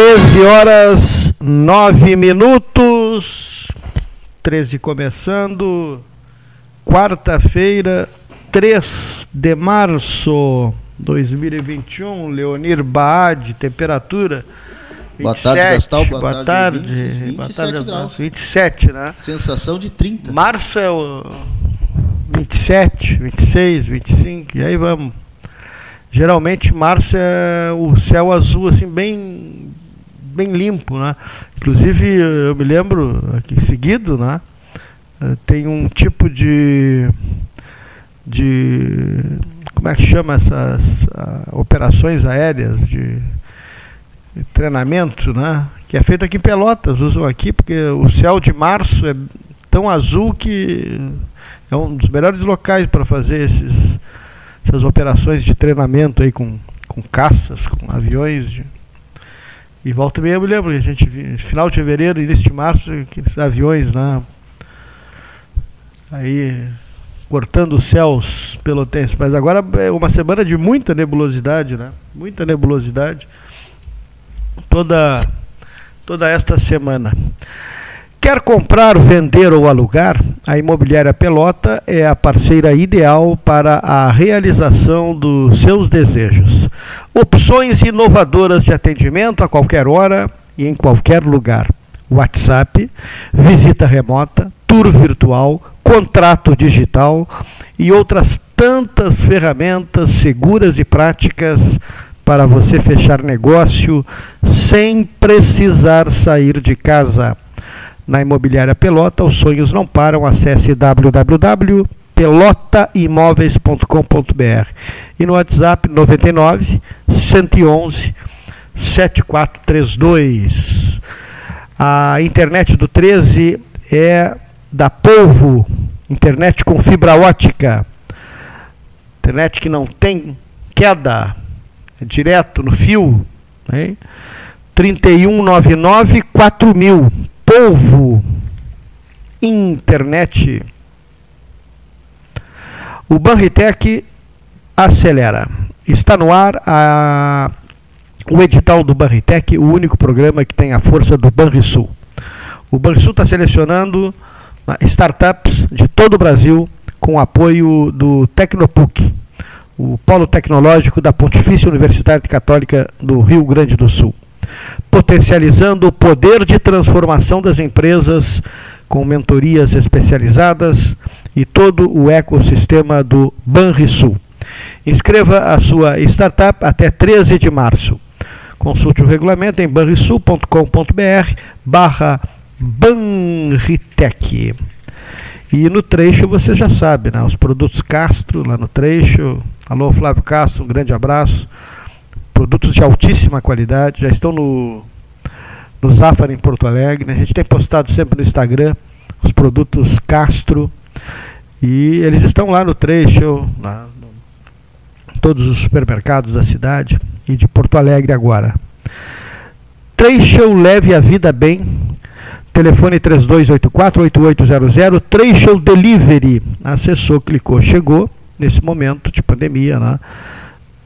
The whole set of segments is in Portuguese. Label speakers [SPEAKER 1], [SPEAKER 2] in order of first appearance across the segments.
[SPEAKER 1] 13 horas 9 minutos. 13 começando. Quarta-feira, 3 de março 2021. Leonir Baade, temperatura. 27,
[SPEAKER 2] Boa tarde, Gastal. Boa,
[SPEAKER 1] boa
[SPEAKER 2] tarde.
[SPEAKER 1] tarde.
[SPEAKER 2] 20,
[SPEAKER 1] boa
[SPEAKER 2] 27
[SPEAKER 1] tarde,
[SPEAKER 2] graus.
[SPEAKER 1] 27, né?
[SPEAKER 2] Sensação de 30.
[SPEAKER 1] Março é o 27, 26, 25, e aí vamos. Geralmente março é o céu azul assim bem bem limpo, né? Inclusive eu me lembro aqui seguido, né? eh, Tem um tipo de de como é que chama essas ah, operações aéreas de de treinamento, né? Que é feito aqui em Pelotas, usam aqui porque o céu de março é tão azul que é um dos melhores locais para fazer esses, essas operações de treinamento aí com, com caças, com aviões. de- e volta meia eu me lembro a gente final de fevereiro, início de março, aqueles aviões lá. Aí cortando os céus pelotenses. Mas agora é uma semana de muita nebulosidade, né? Muita nebulosidade. Toda, toda esta semana. Quer comprar, vender ou alugar? A Imobiliária Pelota é a parceira ideal para a realização dos seus desejos. Opções inovadoras de atendimento a qualquer hora e em qualquer lugar. WhatsApp, visita remota, tour virtual, contrato digital e outras tantas ferramentas seguras e práticas para você fechar negócio sem precisar sair de casa. Na Imobiliária Pelota, os sonhos não param. Acesse www.pelotaimoveis.com.br e no WhatsApp 99 111 7432. A internet do 13 é da Polvo, internet com fibra ótica. Internet que não tem queda, é direto no fio. Né? 3199 4000. Polvo. Internet. O Banritec acelera. Está no ar a, o edital do Banritec, o único programa que tem a força do Banrisul. O Banrisul está selecionando né, startups de todo o Brasil com apoio do Tecnopuc, o polo tecnológico da Pontifícia Universidade Católica do Rio Grande do Sul, potencializando o poder de transformação das empresas com mentorias especializadas e todo o ecossistema do Banrisul. Inscreva a sua startup até 13 de março. Consulte o regulamento em banrisul.com.br barra Banritec. E no trecho você já sabe, né? Os produtos Castro lá no trecho. Alô, Flávio Castro, um grande abraço. Produtos de altíssima qualidade, já estão no, no Zafari em Porto Alegre. né? A gente tem postado sempre no Instagram os produtos Castro. E eles estão lá no trecho, lá no, todos os supermercados da cidade e de Porto Alegre agora. Trecho leve a vida bem. Telefone 3284-8800, Trecho Delivery. Acessou, clicou, chegou nesse momento de pandemia, né?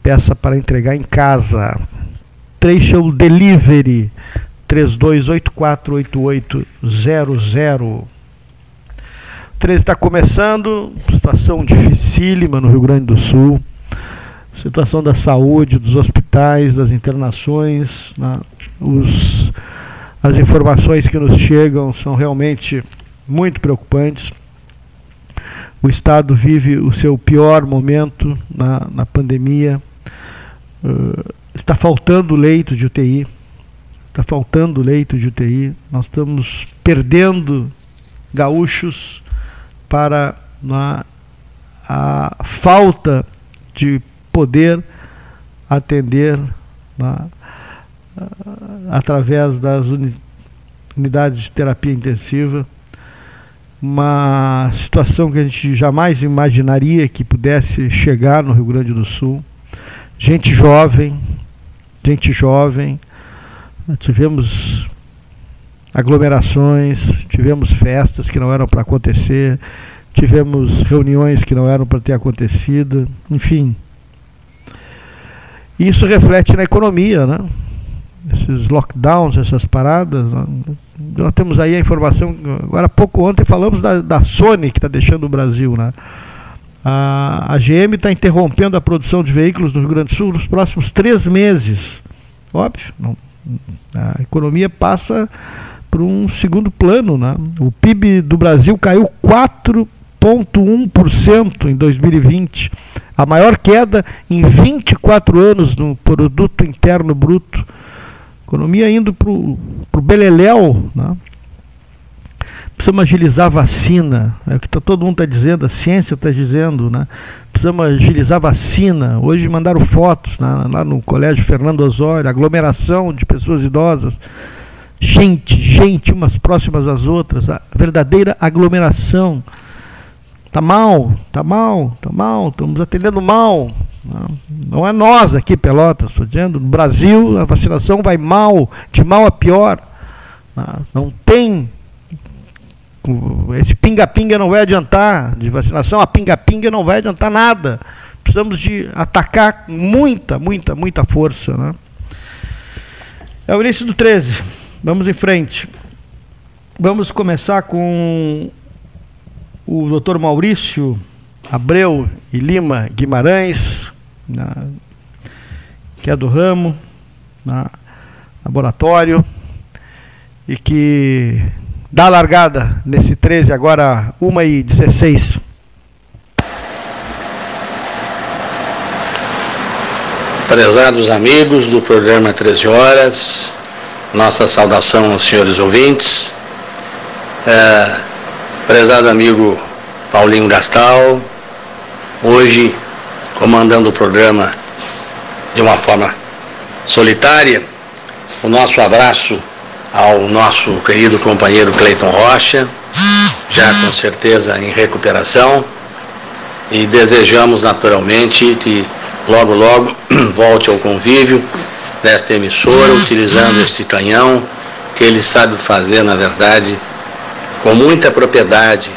[SPEAKER 1] Peça para entregar em casa. Trecho Delivery 3284-8800. 13 está começando, situação dificílima no Rio Grande do Sul. Situação da saúde, dos hospitais, das internações, né? os, as informações que nos chegam são realmente muito preocupantes. O Estado vive o seu pior momento na, na pandemia. Uh, está faltando leito de UTI. Está faltando leito de UTI. Nós estamos perdendo gaúchos para na, a falta de poder atender na, através das uni, unidades de terapia intensiva. Uma situação que a gente jamais imaginaria que pudesse chegar no Rio Grande do Sul. Gente jovem, gente jovem. Tivemos aglomerações, tivemos festas que não eram para acontecer, tivemos reuniões que não eram para ter acontecido, enfim. Isso reflete na economia, né? esses lockdowns, essas paradas. Nós temos aí a informação, agora pouco ontem falamos da, da Sony que está deixando o Brasil. Né? A, a GM está interrompendo a produção de veículos no Rio Grande do Sul nos próximos três meses. Óbvio, não, a economia passa para um segundo plano. Né? O PIB do Brasil caiu 4,1% em 2020, a maior queda em 24 anos no produto interno bruto. Economia indo para o beleléu. Né? Precisamos agilizar a vacina, é o que tá, todo mundo está dizendo, a ciência está dizendo, né? Precisamos agilizar a vacina. Hoje mandaram fotos né, lá no Colégio Fernando Osório, aglomeração de pessoas idosas. Gente, gente, umas próximas às outras, a verdadeira aglomeração. Tá mal, tá mal, tá mal, estamos atendendo mal. Não é nós aqui, Pelotas, estou dizendo. No Brasil, a vacinação vai mal, de mal a pior. Não tem. Esse pinga-pinga não vai adiantar de vacinação, a pinga-pinga não vai adiantar nada. Precisamos de atacar com muita, muita, muita força. Né? É o início do 13. Vamos em frente. Vamos começar com o doutor Maurício Abreu e Lima Guimarães, que é do ramo, na laboratório, e que dá a largada nesse 13, agora 1h16.
[SPEAKER 3] Prezados amigos do programa 13 Horas, nossa saudação aos senhores ouvintes. É, prezado amigo Paulinho Gastal, hoje comandando o programa de uma forma solitária. O nosso abraço ao nosso querido companheiro Cleiton Rocha, já com certeza em recuperação, e desejamos naturalmente que logo, logo volte ao convívio desta emissora, utilizando este canhão que ele sabe fazer, na verdade, com muita propriedade.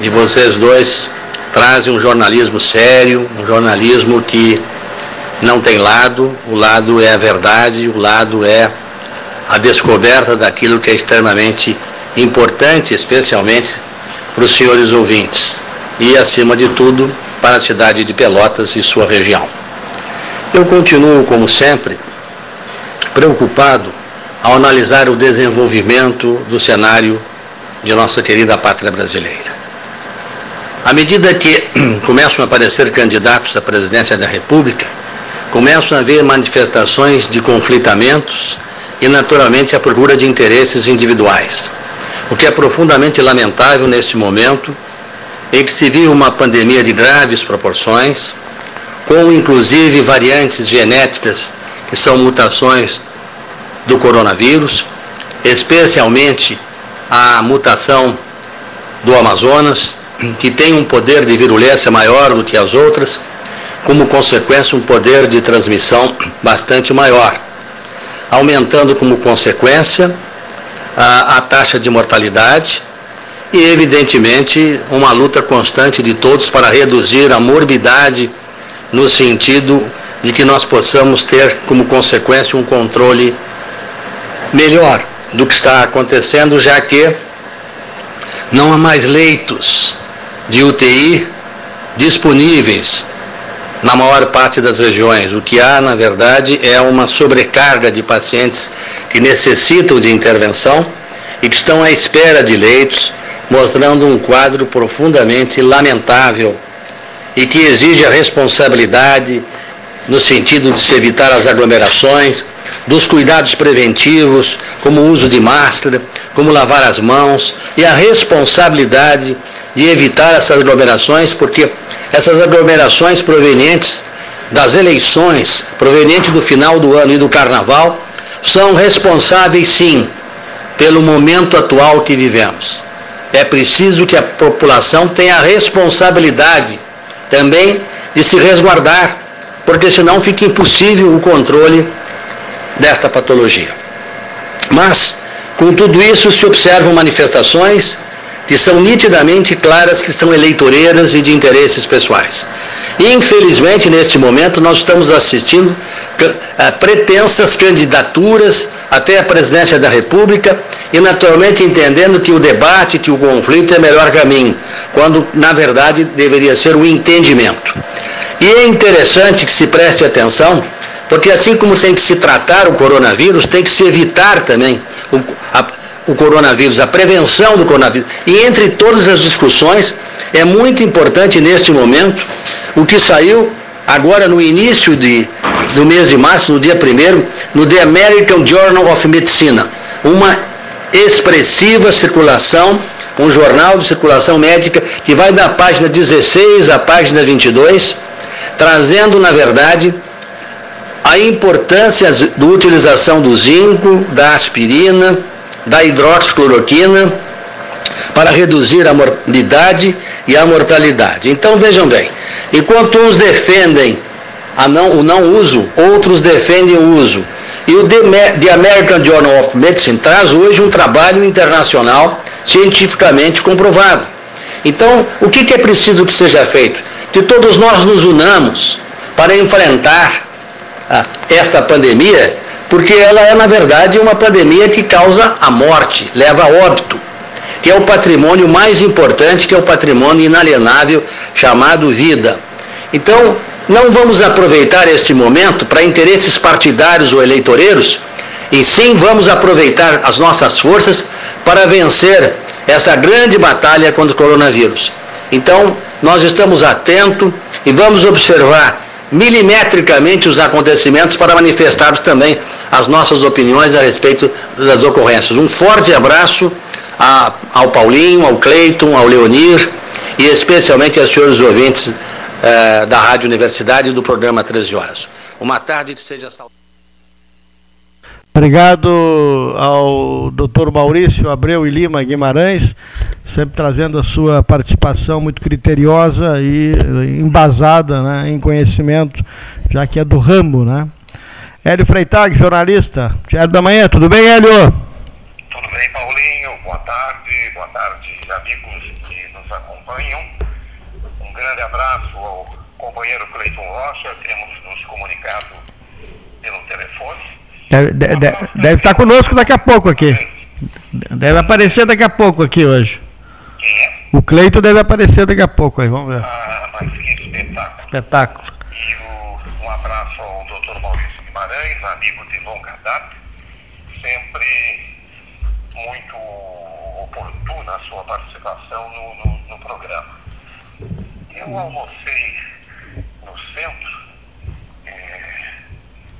[SPEAKER 3] E vocês dois trazem um jornalismo sério, um jornalismo que não tem lado, o lado é a verdade, o lado é a descoberta daquilo que é extremamente importante, especialmente para os senhores ouvintes e, acima de tudo, para a cidade de Pelotas e sua região. Eu continuo, como sempre, preocupado ao analisar o desenvolvimento do cenário de nossa querida pátria brasileira. À medida que começam a aparecer candidatos à presidência da República, começam a haver manifestações de conflitamentos e, naturalmente, a procura de interesses individuais. O que é profundamente lamentável neste momento em que se vive uma pandemia de graves proporções, com inclusive variantes genéticas que são mutações do coronavírus, especialmente a mutação do Amazonas, que tem um poder de virulência maior do que as outras, como consequência um poder de transmissão bastante maior, aumentando como consequência a, a taxa de mortalidade e, evidentemente, uma luta constante de todos para reduzir a morbidade no sentido de que nós possamos ter como consequência um controle melhor do que está acontecendo, já que não há mais leitos de UTI disponíveis na maior parte das regiões. O que há, na verdade, é uma sobrecarga de pacientes que necessitam de intervenção e que estão à espera de leitos, mostrando um quadro profundamente lamentável e que exige a responsabilidade no sentido de se evitar as aglomerações, dos cuidados preventivos, como o uso de máscara, como lavar as mãos e a responsabilidade de evitar essas aglomerações, porque essas aglomerações provenientes das eleições, provenientes do final do ano e do carnaval, são responsáveis sim pelo momento atual que vivemos. É preciso que a população tenha a responsabilidade também de se resguardar, porque senão fica impossível o controle desta patologia. Mas, com tudo isso, se observam manifestações que são nitidamente claras que são eleitoreiras e de interesses pessoais. Infelizmente, neste momento, nós estamos assistindo a pretensas candidaturas até a presidência da República e, naturalmente, entendendo que o debate, que o conflito é o melhor caminho, quando, na verdade, deveria ser o entendimento. E é interessante que se preste atenção, porque assim como tem que se tratar o coronavírus, tem que se evitar também o, a, o coronavírus, a prevenção do coronavírus. E entre todas as discussões, é muito importante neste momento o que saiu agora no início de, do mês de março, no dia 1 no The American Journal of Medicine, uma expressiva circulação, um jornal de circulação médica que vai da página 16 à página 22, trazendo, na verdade, a importância da utilização do zinco, da aspirina, da hidroxicloroquina para reduzir a mortalidade e a mortalidade. Então vejam bem, enquanto uns defendem não, o não uso, outros defendem o uso. E o The American Journal of Medicine traz hoje um trabalho internacional cientificamente comprovado. Então, o que é preciso que seja feito? Que todos nós nos unamos para enfrentar esta pandemia, porque ela é, na verdade, uma pandemia que causa a morte, leva a óbito que é o patrimônio mais importante, que é o patrimônio inalienável chamado vida. Então, não vamos aproveitar este momento para interesses partidários ou eleitoreiros, e sim vamos aproveitar as nossas forças para vencer essa grande batalha contra o coronavírus. Então, nós estamos atentos e vamos observar milimetricamente os acontecimentos para manifestarmos também as nossas opiniões a respeito das ocorrências. Um forte abraço a, ao Paulinho, ao Cleiton, ao Leonir e especialmente aos senhores ouvintes eh, da Rádio Universidade e do programa 13 Horas. Uma tarde que seja saudável.
[SPEAKER 1] Obrigado ao doutor Maurício Abreu e Lima Guimarães, sempre trazendo a sua participação muito criteriosa e embasada né, em conhecimento, já que é do ramo. Né? Hélio Freitag, jornalista. Diário da Manhã, tudo bem, Hélio?
[SPEAKER 4] Tudo bem, Paulinho. Boa tarde, boa tarde, amigos que nos acompanham. Um grande abraço ao companheiro Cleiton Rocha. Temos nos comunicado pelo telefone.
[SPEAKER 1] Deve, deve, deve, estar conosco daqui a pouco aqui. Deve aparecer daqui a pouco aqui hoje.
[SPEAKER 4] Quem é?
[SPEAKER 1] O Cleiton deve aparecer daqui a pouco aí, vamos ver.
[SPEAKER 4] Ah, mas que espetáculo.
[SPEAKER 1] Espetáculo.
[SPEAKER 4] E o, um abraço ao doutor Maurício Guimarães, amigo de longa data, sempre muito oportuna a sua participação no, no, no programa. Eu almocei no centro, é,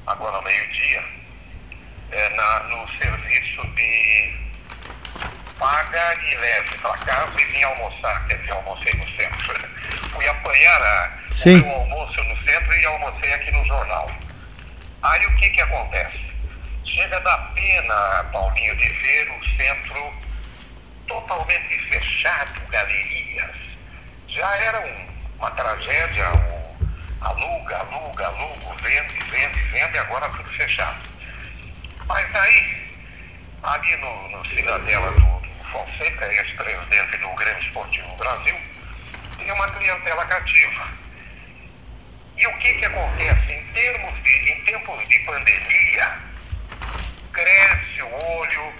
[SPEAKER 4] agora ao meio-dia, é, no serviço de paga e leve para casa e vim almoçar, quer dizer, almocei no centro. Fui apanhar a, o meu almoço no centro e almocei aqui no jornal. Aí o que que acontece? Chega da pena, Paulinho, de ver o centro totalmente fechado, galerias. Já era um, uma tragédia, um, aluga, aluga, aluga, vende, vende, vende, e agora tudo fechado. Mas aí, ali no, no Cidadela do, do Fonseca, ex-presidente do Grêmio Esportivo Brasil, tem uma clientela cativa. E o que, que acontece? Em, termos de, em tempos de pandemia, cresce o olho,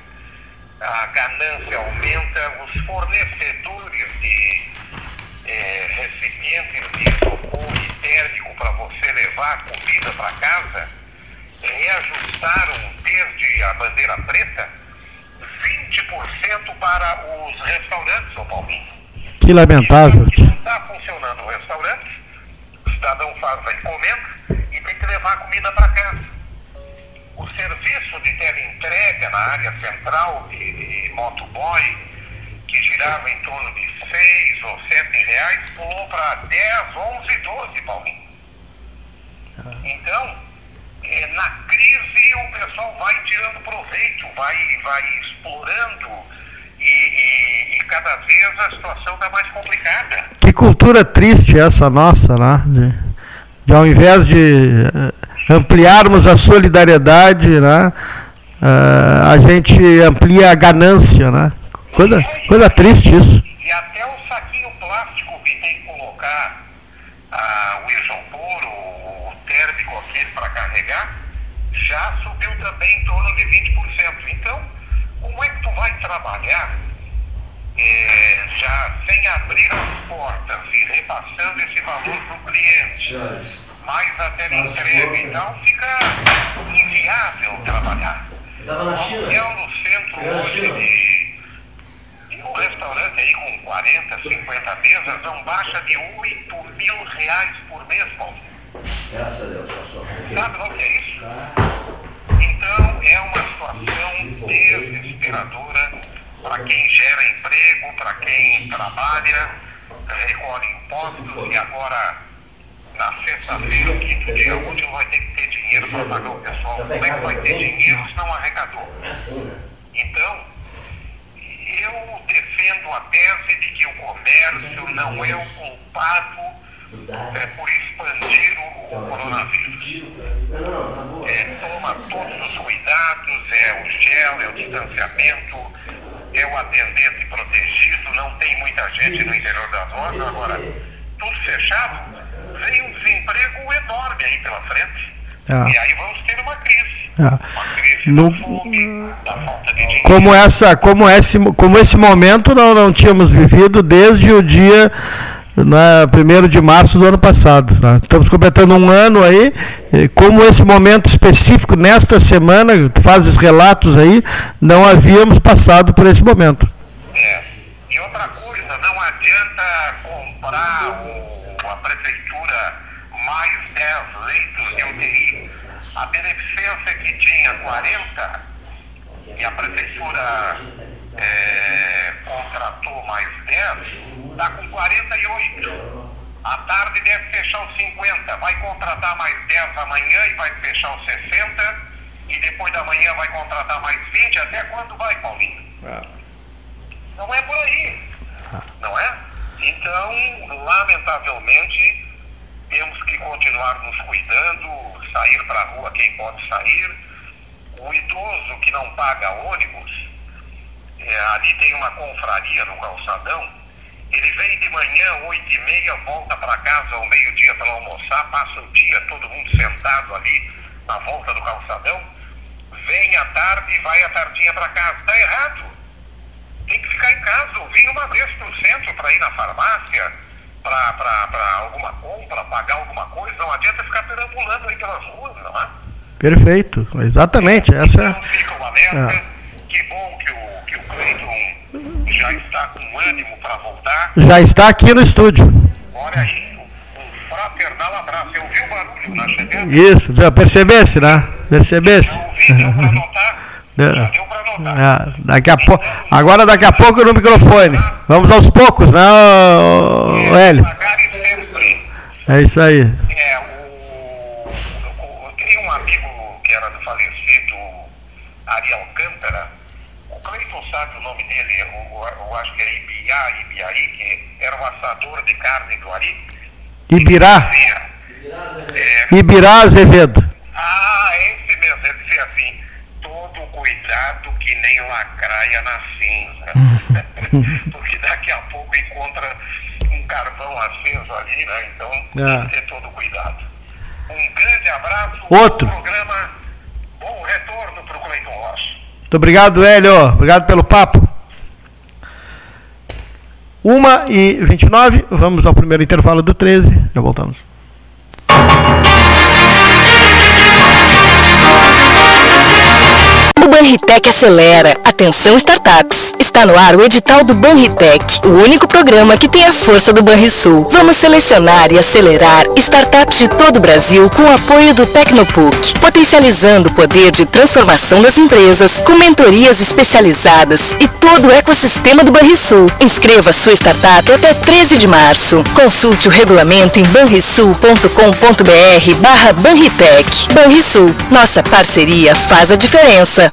[SPEAKER 4] a ganância aumenta, os fornecedores de é, recipientes de isopor e térmico para você levar comida para casa reajustaram desde a bandeira preta 20% para os restaurantes, São Paulinho.
[SPEAKER 1] Que lamentável.
[SPEAKER 4] Não está funcionando o restaurante, o cidadão faz a encomenda e tem que levar a comida para casa o serviço de teleentrega na área central de, de motoboy, que girava em torno de 6 ou 7 reais, pulou para 10, 11, 12, Paulinho. Ah. Então, é, na crise o pessoal vai tirando proveito, vai, vai explorando e, e, e cada vez a situação está mais complicada.
[SPEAKER 1] Que cultura triste essa nossa, né? De, de ao invés de ampliarmos a solidariedade, né? Uh, a gente amplia a ganância, né? Coisa, coisa triste isso.
[SPEAKER 4] E até o saquinho plástico que tem que colocar ah, o carregar, já subiu também em torno de 20%. Então, como é que tu vai trabalhar é, já sem abrir as portas e repassando esse valor para o cliente, mais até na entrega, então fica inviável trabalhar. Hotel no centro hoje de, de um restaurante aí com 40, 50 mesas não baixa de 8 mil reais por mês, Paulo.
[SPEAKER 5] Graças a Deus, pastor.
[SPEAKER 4] Sabe o é isso? Então é uma situação desesperadora para quem gera emprego, para quem trabalha, recolhe impostos e agora na sexta-feira, quinto dia útil, vai ter que ter dinheiro para pagar o pessoal. Como é que vai ter dinheiro se não arrecadou? Então, eu defendo a tese de que o comércio não é o culpado é, por expandir o, o coronavírus. É, toma todos os cuidados, é o gel, é o distanciamento, é o atendente protegido, não tem muita gente no interior das lojas, agora tudo fechado, vem um desemprego enorme aí pela frente.
[SPEAKER 1] Ah.
[SPEAKER 4] E aí vamos ter uma crise.
[SPEAKER 1] Ah.
[SPEAKER 4] Uma crise
[SPEAKER 1] No-
[SPEAKER 4] da fome, da falta de dinheiro.
[SPEAKER 1] Como essa, como esse, como esse momento não, não tínhamos vivido desde o dia né, 1 de março do ano passado. né? Estamos completando um ano aí, e como esse momento específico, nesta semana, fazes relatos aí, não havíamos passado por esse momento.
[SPEAKER 4] É. E outra coisa, não adianta comprar o, a prefeitura mais 10 leitos de UTI. A beneficência que tinha 40 e a prefeitura é, contratou mais 10, está com 48. À tarde deve fechar os 50. Vai contratar mais 10 amanhã e vai fechar os 60. E depois da manhã vai contratar mais 20. Até quando vai, Paulinho? Não é por aí. Não é? Então, lamentavelmente, temos que continuar nos cuidando, sair para a rua quem pode sair. O idoso que não paga ônibus, é, ali tem uma confraria no calçadão, ele vem de manhã, oito e meia, volta para casa ao meio-dia para almoçar, passa o dia todo mundo sentado ali na volta do calçadão, vem à tarde e vai à tardinha para casa. Está errado tem que ficar em casa, ou vir uma vez para o centro para ir na farmácia, para alguma compra, pagar alguma coisa. Não adianta ficar perambulando aí pelas ruas, não é?
[SPEAKER 1] Perfeito, exatamente. Essa
[SPEAKER 4] Então fica o alerta.
[SPEAKER 1] É.
[SPEAKER 4] Que bom que o, que o Cleiton já está com ânimo para voltar.
[SPEAKER 1] já está aqui no estúdio.
[SPEAKER 4] Olha aí, um fraternal abraço. Eu ouvi o barulho na chegada.
[SPEAKER 1] Isso, percebesse, né? Percebesse?
[SPEAKER 4] Não ouvi, deu para notar.
[SPEAKER 1] Deu.
[SPEAKER 4] Para notar.
[SPEAKER 1] Ah, daqui a pouco, agora daqui a pouco no microfone. Vamos aos poucos, né, ô Hélio? É isso aí.
[SPEAKER 4] É, o, o, tem um amigo que era do falecido Ari Alcântara. O Cleiton sabe o nome dele, eu, eu acho que é Ibiá, Ibiaí, que era o assador de carne do Ari.
[SPEAKER 1] Ibirá,
[SPEAKER 4] É,
[SPEAKER 1] Ibirá Azevedo.
[SPEAKER 4] ah, esse mesmo, ele dizia assim, todo cuidado que nem lacraia na cinza. Porque daqui a pouco encontra um carvão aceso ali, né? Então
[SPEAKER 1] Ah.
[SPEAKER 4] tem que ter todo cuidado. Um grande abraço.
[SPEAKER 1] Outro.
[SPEAKER 4] Programa. Bom retorno para o Cleiton Rocha.
[SPEAKER 1] Muito obrigado, Hélio. Obrigado pelo papo. 1 e 29 vamos ao primeiro intervalo do 13. Já voltamos.
[SPEAKER 6] O Banritec acelera. Atenção startups. Está no ar o edital do Banritec, o único programa que tem a força do Banrisul. Vamos selecionar e acelerar startups de todo o Brasil com o apoio do Tecnopuc, potencializando o poder de transformação das empresas com mentorias especializadas e todo o ecossistema do Banrisul. Inscreva sua startup até 13 de março. Consulte o regulamento em banrisul.com.br barra Banritec. Banrisul, nossa parceria faz a diferença.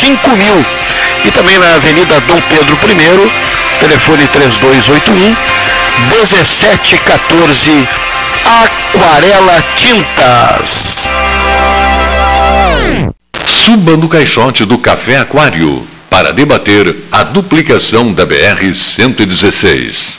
[SPEAKER 7] 5000. E também na Avenida Dom Pedro I, telefone 3281 1714. Aquarela Tintas.
[SPEAKER 8] Suba no caixote do Café Aquário para debater a duplicação da BR-116.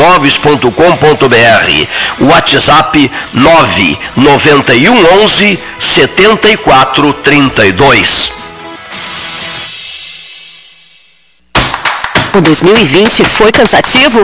[SPEAKER 7] www.pelotaimóveis.com.br. WhatsApp 991 11 7432.
[SPEAKER 9] O 2020 foi cansativo?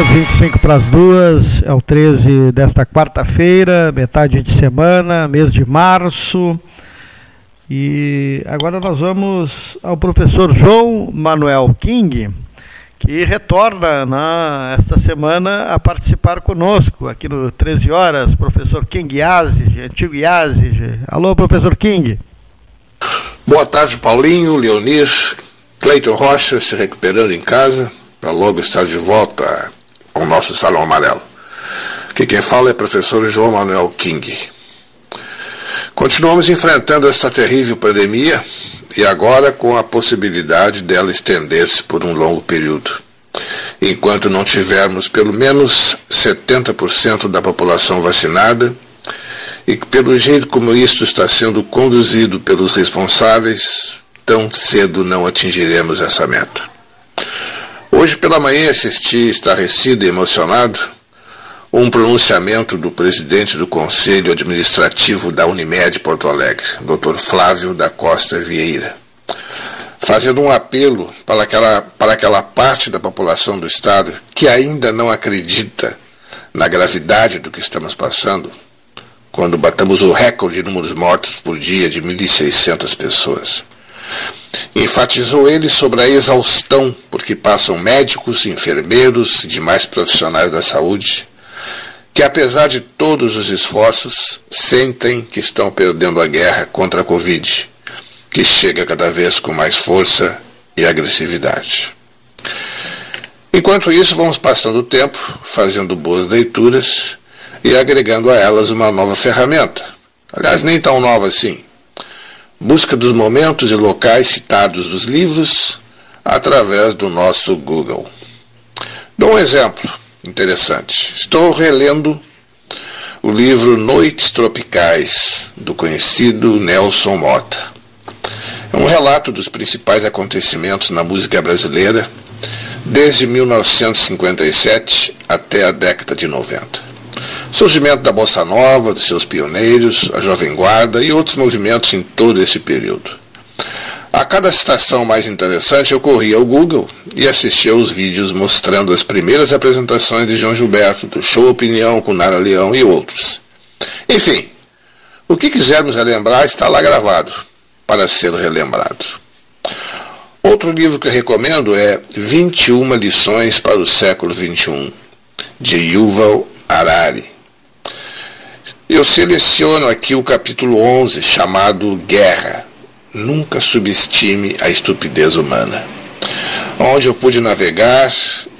[SPEAKER 1] Horas, 25 para as duas, é o 13 desta quarta-feira, metade de semana, mês de março. E agora nós vamos ao professor João Manuel King, que retorna na, esta semana a participar conosco aqui no 13 horas, professor King Yazid, antigo Yazid. Alô, professor King.
[SPEAKER 10] Boa tarde, Paulinho, Leonir, Cleiton Rocha se recuperando em casa para logo estar de volta ao nosso Salão Amarelo. Aqui quem fala é o professor João Manuel King. Continuamos enfrentando esta terrível pandemia e agora com a possibilidade dela estender-se por um longo período. Enquanto não tivermos pelo menos 70% da população vacinada, e pelo jeito como isto está sendo conduzido pelos responsáveis, tão cedo não atingiremos essa meta. Hoje pela manhã assisti, estarrecido e emocionado, um pronunciamento do presidente do Conselho Administrativo da Unimed Porto Alegre, Dr. Flávio da Costa Vieira, fazendo um apelo para aquela, para aquela parte da população do Estado que ainda não acredita na gravidade do que estamos passando, quando batamos o recorde de números mortos por dia de 1.600 pessoas. Enfatizou ele sobre a exaustão por que passam médicos, enfermeiros e demais profissionais da saúde, que apesar de todos os esforços, sentem que estão perdendo a guerra contra a Covid, que chega cada vez com mais força e agressividade. Enquanto isso, vamos passando o tempo, fazendo boas leituras e agregando a elas uma nova ferramenta. Aliás, nem tão nova assim busca dos momentos e locais citados dos livros através do nosso Google. Dou um exemplo interessante. Estou relendo o livro Noites Tropicais, do conhecido Nelson Mota. É um relato dos principais acontecimentos na música brasileira desde 1957 até a década de 90. Surgimento da Bossa Nova, dos seus pioneiros, a Jovem Guarda e outros movimentos em todo esse período. A cada citação mais interessante, eu corria ao Google e assistia aos vídeos mostrando as primeiras apresentações de João Gilberto, do Show Opinião com Nara Leão e outros. Enfim, o que quisermos relembrar está lá gravado, para ser relembrado. Outro livro que eu recomendo é 21 Lições para o Século XXI, de Yuval Harari. Eu seleciono aqui o capítulo 11, chamado Guerra. Nunca subestime a estupidez humana. Onde eu pude navegar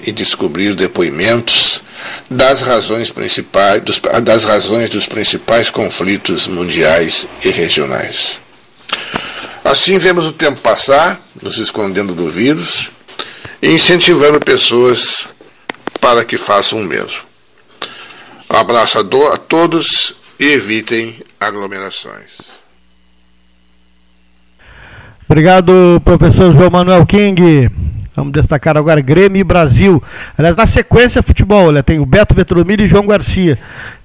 [SPEAKER 10] e descobrir depoimentos das razões principais dos, das razões dos principais conflitos mundiais e regionais. Assim vemos o tempo passar, nos escondendo do vírus e incentivando pessoas para que façam o mesmo. Um abraço a, todos e evitem aglomerações.
[SPEAKER 1] Obrigado, professor João Manuel King. Vamos destacar agora Grêmio e Brasil. Aliás, na sequência, futebol, né? tem o Beto Vetromilho e João Garcia.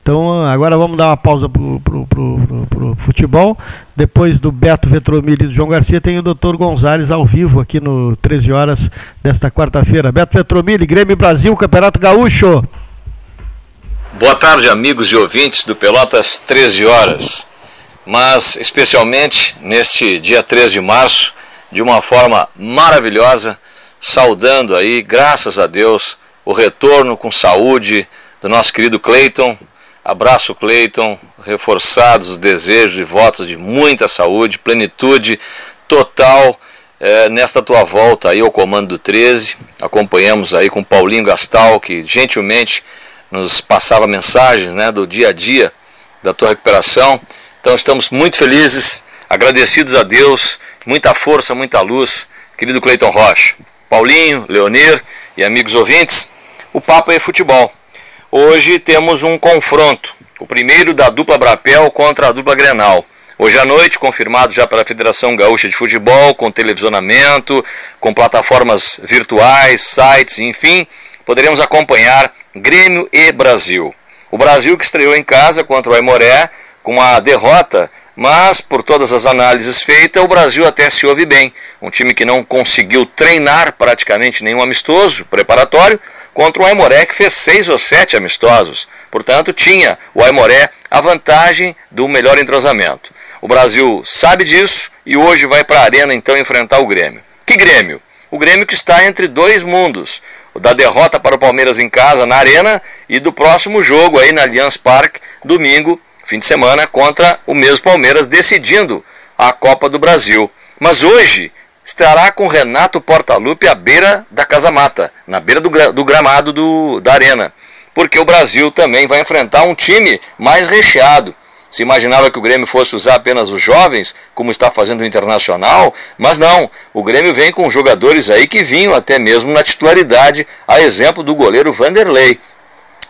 [SPEAKER 1] Então, agora vamos dar uma pausa para o futebol. Depois do Beto Vetromilho e do João Garcia, tem o doutor Gonzalez ao vivo aqui no 13 horas desta quarta-feira. Beto Vetromilho, Grêmio e Brasil, Campeonato Gaúcho.
[SPEAKER 11] Boa tarde, amigos e ouvintes do Pelotas 13 horas. Mas, especialmente neste dia 13 de março, de uma forma maravilhosa, saudando aí, graças a Deus, o retorno com saúde do nosso querido Cleiton. Abraço, Cleiton, reforçados os desejos e votos de muita saúde, plenitude total é, nesta tua volta aí ao comando do 13. Acompanhamos aí com Paulinho Gastal, que gentilmente nos passava mensagens né, do dia a dia da tua recuperação. Então estamos muito felizes, agradecidos a Deus, muita força, muita luz, querido Cleiton Rocha, Paulinho, Leonir e amigos ouvintes. O papo é futebol. Hoje temos um confronto, o primeiro da dupla Brapel contra a dupla Grenal. Hoje à noite, confirmado já pela Federação Gaúcha de Futebol, com televisionamento, com plataformas virtuais, sites, enfim, poderemos acompanhar Grêmio e Brasil. O Brasil que estreou em casa contra o Aimoré com uma derrota, mas por todas as análises feitas, o Brasil até se ouve bem. Um time que não conseguiu treinar praticamente nenhum amistoso preparatório, contra o Aimoré, que fez seis ou sete amistosos. Portanto, tinha o Aimoré a vantagem do melhor entrosamento. O Brasil sabe disso e hoje vai para a Arena então enfrentar o Grêmio. Que Grêmio? O Grêmio que está entre dois mundos. Da derrota para o Palmeiras em casa na Arena e do próximo jogo aí na Allianz Parque, domingo, fim de semana, contra o mesmo Palmeiras, decidindo a Copa do Brasil. Mas hoje estará com Renato Portaluppi à beira da Casa Mata, na beira do, do gramado do, da Arena. Porque o Brasil também vai enfrentar um time mais recheado. Se imaginava que o Grêmio fosse usar apenas os jovens, como está fazendo o Internacional, mas não. O Grêmio vem com jogadores aí que vinham até mesmo na titularidade, a exemplo do goleiro Vanderlei,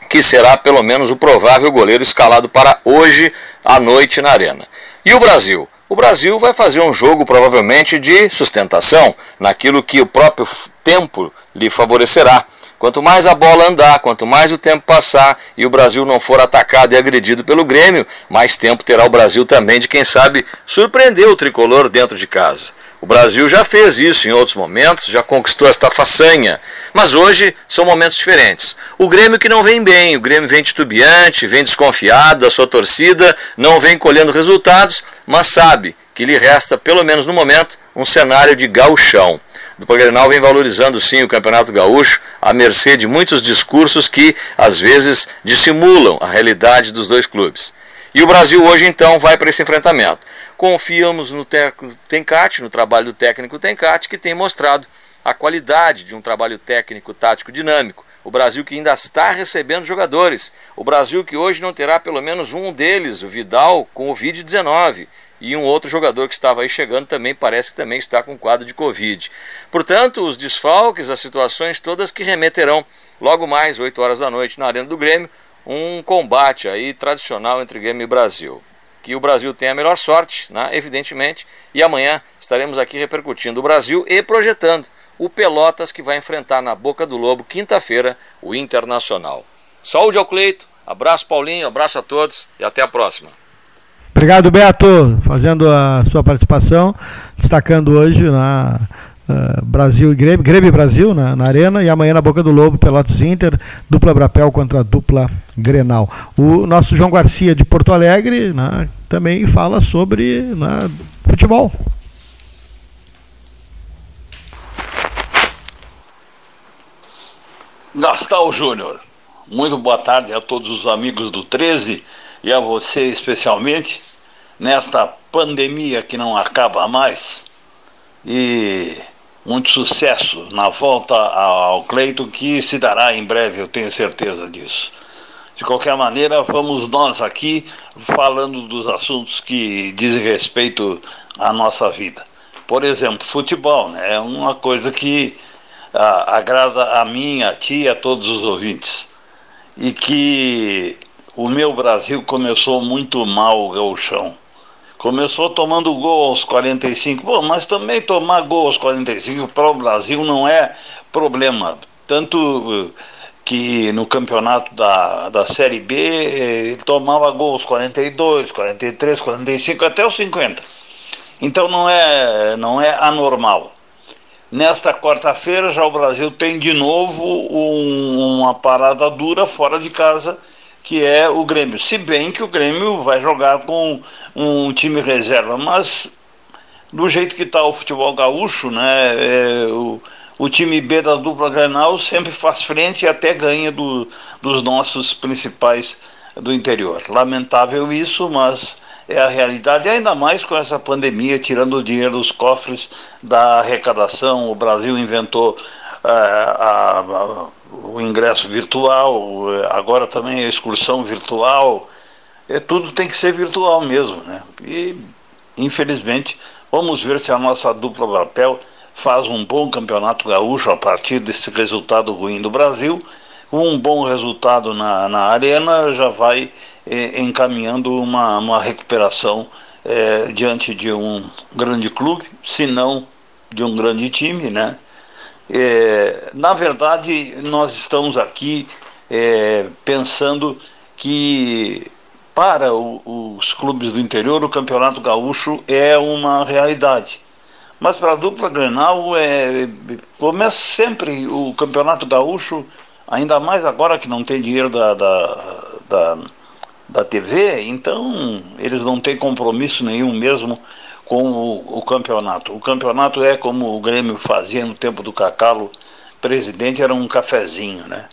[SPEAKER 11] que será pelo menos o provável goleiro escalado para hoje à noite na Arena. E o Brasil? O Brasil vai fazer um jogo provavelmente de sustentação, naquilo que o próprio tempo lhe favorecerá. Quanto mais a bola andar, quanto mais o tempo passar e o Brasil não for atacado e agredido pelo Grêmio, mais tempo terá o Brasil também de, quem sabe, surpreender o tricolor dentro de casa. O Brasil já fez isso em outros momentos, já conquistou esta façanha. Mas hoje são momentos diferentes. O Grêmio que não vem bem, o Grêmio vem titubeante, vem desconfiado da sua torcida, não vem colhendo resultados, mas sabe que lhe resta, pelo menos no momento, um cenário de gauchão. O Grenal vem valorizando sim o Campeonato Gaúcho, à mercê de muitos discursos que, às vezes, dissimulam a realidade dos dois clubes. E o Brasil hoje, então, vai para esse enfrentamento. Confiamos no Tencate, no trabalho do técnico Tencate, que tem mostrado a qualidade de um trabalho técnico tático dinâmico. O Brasil que ainda está recebendo jogadores. O Brasil que hoje não terá pelo menos um deles, o Vidal, com o Covid-19. E um outro jogador que estava aí chegando também parece que também está com quadro de Covid. Portanto, os desfalques, as situações todas que remeterão logo mais 8 horas da noite na Arena do Grêmio, um combate aí tradicional entre Grêmio e Brasil que o Brasil tenha a melhor sorte, né, evidentemente, e amanhã estaremos aqui repercutindo o Brasil e projetando o Pelotas que vai enfrentar na Boca do Lobo, quinta-feira, o Internacional. Saúde ao Cleito, abraço Paulinho, abraço a todos e até a próxima.
[SPEAKER 1] Obrigado, Beto, fazendo a sua participação, destacando hoje na Uh, Brasil e Grêmio, Grêmio e Brasil na, na, Arena e amanhã na Boca do Lobo, Pelotas Inter, dupla Brapel contra a dupla Grenal. O nosso João Garcia de Porto Alegre né, também fala sobre né, futebol.
[SPEAKER 12] Gastal Júnior, muito boa tarde a todos os amigos do 13 e a você especialmente, nesta pandemia que não acaba mais. E muito sucesso na volta ao Cleito, que se dará em breve, eu tenho certeza disso. De qualquer maneira, vamos nós aqui falando dos assuntos que dizem respeito à nossa vida. Por exemplo, futebol, né? É uma coisa que ah, agrada a mim, a ti e a todos os ouvintes. E que o meu Brasil começou muito mal o gauchão. Começou tomando gol aos 45. Bom, mas também tomar gol aos 45 para o Brasil não é problema. Tanto eh, que no campeonato da, da Série B eh, ele tomava gol aos 42, 43, 45, até os 50. Então não é, não é anormal. Nesta quarta-feira já o Brasil tem de novo um, uma parada dura fora de casa, que é o Grêmio. Se bem que o Grêmio vai jogar com um time reserva, mas do jeito que está o futebol gaúcho, né, é, o, o time B da dupla Grenal sempre faz frente e até ganha do, dos nossos principais do interior. Lamentável isso, mas é a realidade, ainda mais com essa pandemia, tirando o dinheiro dos cofres da arrecadação. O Brasil inventou uh, a, a, o ingresso virtual, agora também a excursão virtual é, tudo tem que ser virtual mesmo, né? E, infelizmente, vamos ver se a nossa dupla papel faz um bom campeonato gaúcho a partir desse resultado ruim do Brasil. Um bom resultado na, na arena já vai eh, encaminhando uma, uma recuperação eh, diante de um grande clube, se não de um grande time, né? É, na verdade, nós estamos aqui é, pensando que para o, os clubes do interior, o Campeonato Gaúcho é uma realidade. Mas para a dupla Grenal, é, começa sempre o Campeonato Gaúcho Ainda mais agora que não tem dinheiro da, da, da, da TV, então eles não têm compromisso nenhum mesmo com o, o, campeonato. O campeonato é como o Grêmio fazia no tempo do Cacalo, presidente era um cafezinho, né?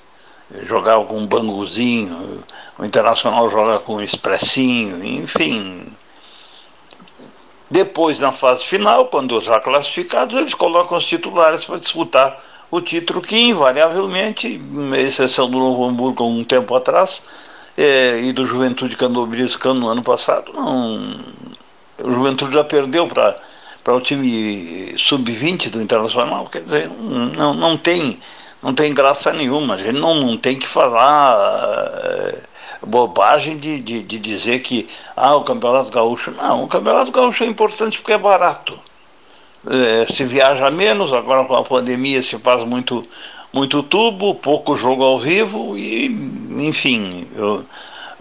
[SPEAKER 12] Jogava com um banguzinho, o Internacional joga com um expressinho, enfim. Depois, na fase final, quando já classificados, eles colocam os titulares para disputar o título que invariavelmente, exceção do Novo Hamburgo um tempo atrás, é, e do Juventude Candobiriscano no ano passado, não, o Juventude já perdeu para para o time sub-20 do Internacional, quer dizer, não, não, tem, não tem graça nenhuma, a gente não, não tem que falar é, bobagem de, de, de, dizer que ah, o Campeonato Gaúcho. Não, o Campeonato Gaúcho é importante porque é barato é, se viaja menos, agora com a pandemia se faz muito, muito tubo, pouco jogo ao vivo e, enfim, eu,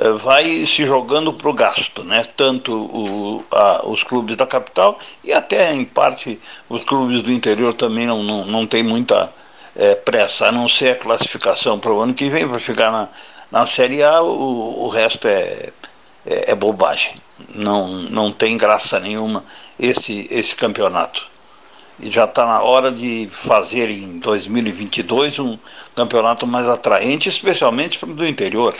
[SPEAKER 12] vai se jogando para o gasto, né? tanto o, a, os clubes da capital e até, em parte, os clubes do interior também não, não, não tem muita é, pressa, a não ser a classificação para o ano que vem, para ficar na, na Série A, o, o resto é, é, é bobagem. Não, não tem graça nenhuma esse, esse campeonato e já está na hora de fazer em 2022 um campeonato mais atraente, especialmente para do interior.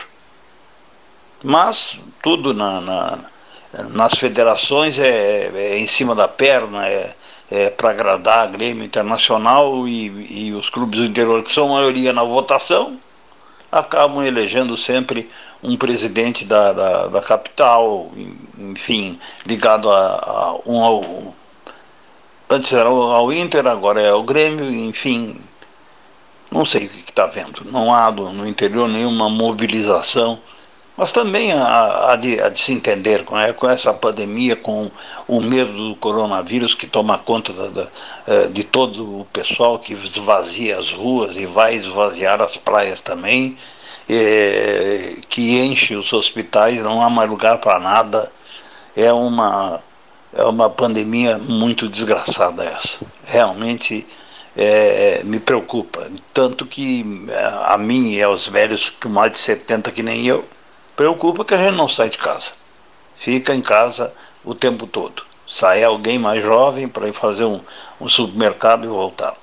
[SPEAKER 12] Mas tudo na, na, nas federações é, é, em cima da perna, é, é para agradar a Grêmio Internacional e, e os clubes do interior, que são maioria na votação, acabam elegendo sempre um presidente da, da, da capital, enfim, ligado a, a um ao Antes era ao Inter, agora é o Grêmio, enfim. Não sei o que está vendo. Não há no interior nenhuma mobilização. Mas também há, há, de, há de, se entender com, é, com, essa pandemia, com o medo do coronavírus que toma conta da, da, é, de todo o pessoal que esvazia as ruas e vai esvaziar as praias também, é, que enche os hospitais, não há mais lugar para nada. É uma é uma pandemia muito desgraçada essa. Realmente é, me preocupa. Tanto que é, a mim e aos velhos com mais de 70 que nem eu, preocupa que a gente não sai de casa. Fica em casa o tempo todo. Sai alguém mais jovem para ir fazer um, um supermercado e voltar.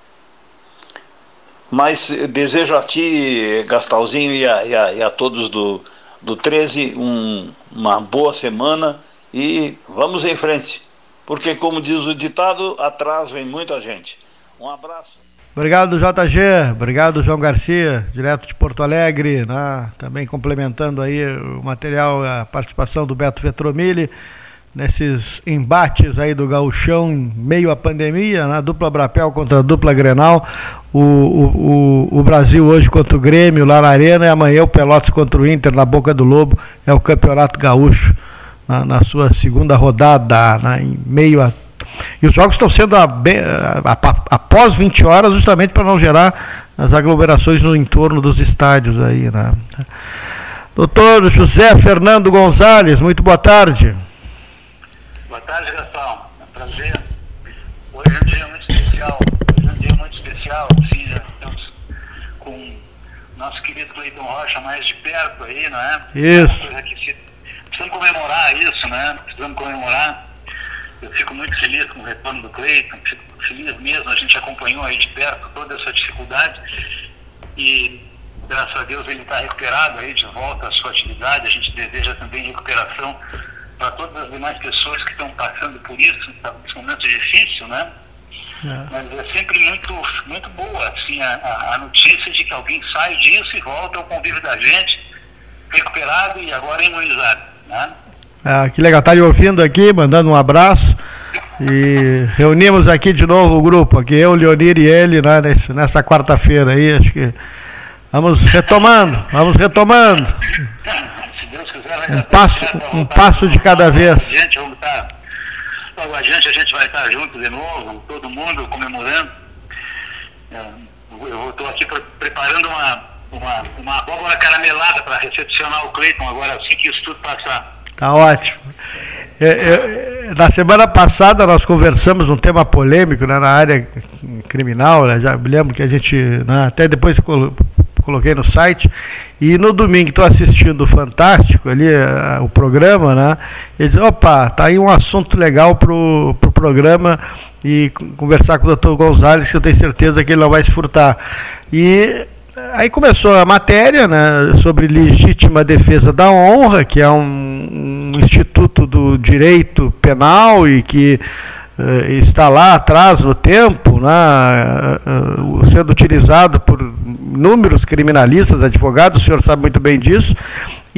[SPEAKER 12] Mas desejo a ti, Gastalzinho, e a, e a, e a todos do, do 13 um, uma boa semana e vamos em frente, porque, como diz o ditado, atrás vem muita gente. Um abraço.
[SPEAKER 1] Obrigado, JG. Obrigado, João Garcia, direto de Porto Alegre. Né? Também complementando aí o material, a participação do Beto Vetromilli nesses embates aí do gauchão em meio à pandemia, né? dupla Brapel contra a dupla Grenal, o, o, o, Brasil hoje contra o Grêmio lá na Arena e amanhã o Pelotas contra o Inter na Boca do Lobo, é o Campeonato Gaúcho na, na sua segunda rodada, né, em meio a. E os jogos estão sendo após 20 horas, justamente para não gerar as aglomerações no entorno dos estádios aí, né? Doutor José Fernando Gonzalez, muito boa tarde.
[SPEAKER 13] Boa tarde, Gastão. É um prazer. Hoje é um dia muito especial. Hoje é um dia muito especial. Sim, já estamos com nosso querido Cleiton Rocha mais de perto aí, não é?
[SPEAKER 1] Isso.
[SPEAKER 13] É precisamos comemorar isso, né? Precisamos comemorar. Eu fico muito feliz com o retorno do Cleiton, fico feliz mesmo, a gente acompanhou aí de perto toda essa dificuldade e graças a Deus ele está recuperado aí de volta à sua atividade, a gente deseja também recuperação para todas as demais pessoas que estão passando por isso, tá, nesse momento difícil, né? É. Mas é sempre muito, muito boa assim, a, a notícia de que alguém sai disso e volta ao convívio da gente, recuperado e agora imunizado. Né?
[SPEAKER 1] Ah, que legal, tá lhe ouvindo aqui, mandando um abraço. E reunimos aqui de novo o grupo, aqui eu, Leonir e ele, né, nesse, nessa quarta-feira aí, acho que vamos retomando, vamos retomando. Um passo, um passo de cada vez.
[SPEAKER 13] Logo tá, logo adiante a gente vai estar junto de novo, todo mundo comemorando. É, eu estou aqui preparando uma uma, uma abóbora caramelada para recepcionar o Cleiton agora, assim que isso tudo passar.
[SPEAKER 1] Tá ótimo. É, é, na semana passada nós conversamos um tema polêmico né, na área criminal, né, já lembro que a gente, né, até depois coloquei no site. E no domingo estou assistindo o Fantástico, ali, a, o programa, né? Eles opa, tá aí um assunto legal pro, pro programa e conversar com o Dr. Gonzalez, que eu tenho certeza que ele não vai se furtar. E aí começou a matéria né, sobre legítima defesa da honra, que é um, um instituto do direito penal e que uh, está lá atrás no tempo, né, uh, sendo utilizado por inúmeros criminalistas, advogados, o senhor sabe muito bem disso,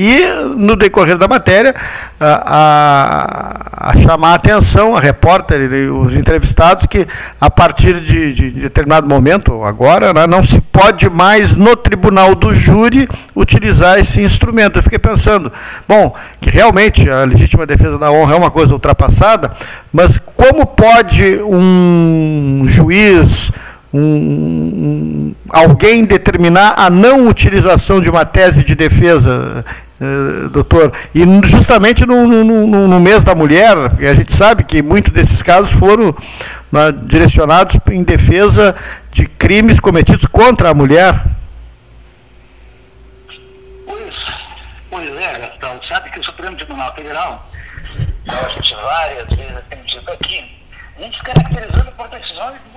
[SPEAKER 1] e no decorrer da matéria a, a, chamar a atenção a repórter e os entrevistados que a partir de, de determinado momento agora né, não se pode mais no tribunal do júri utilizar esse instrumento. Eu fiquei pensando bom que realmente a legítima defesa da honra é uma coisa ultrapassada mas como pode um juiz um, alguém determinar a não utilização de uma tese de defesa, eh, doutor, e justamente no, no, no, mês da mulher, porque a gente sabe que muitos desses casos foram né, direcionados em defesa de crimes cometidos contra a mulher.
[SPEAKER 13] Pois, pois é, Gastão, sabe que o Supremo Tribunal Federal, a gente várias vezes tem dito aqui, vem se caracterizando por decisões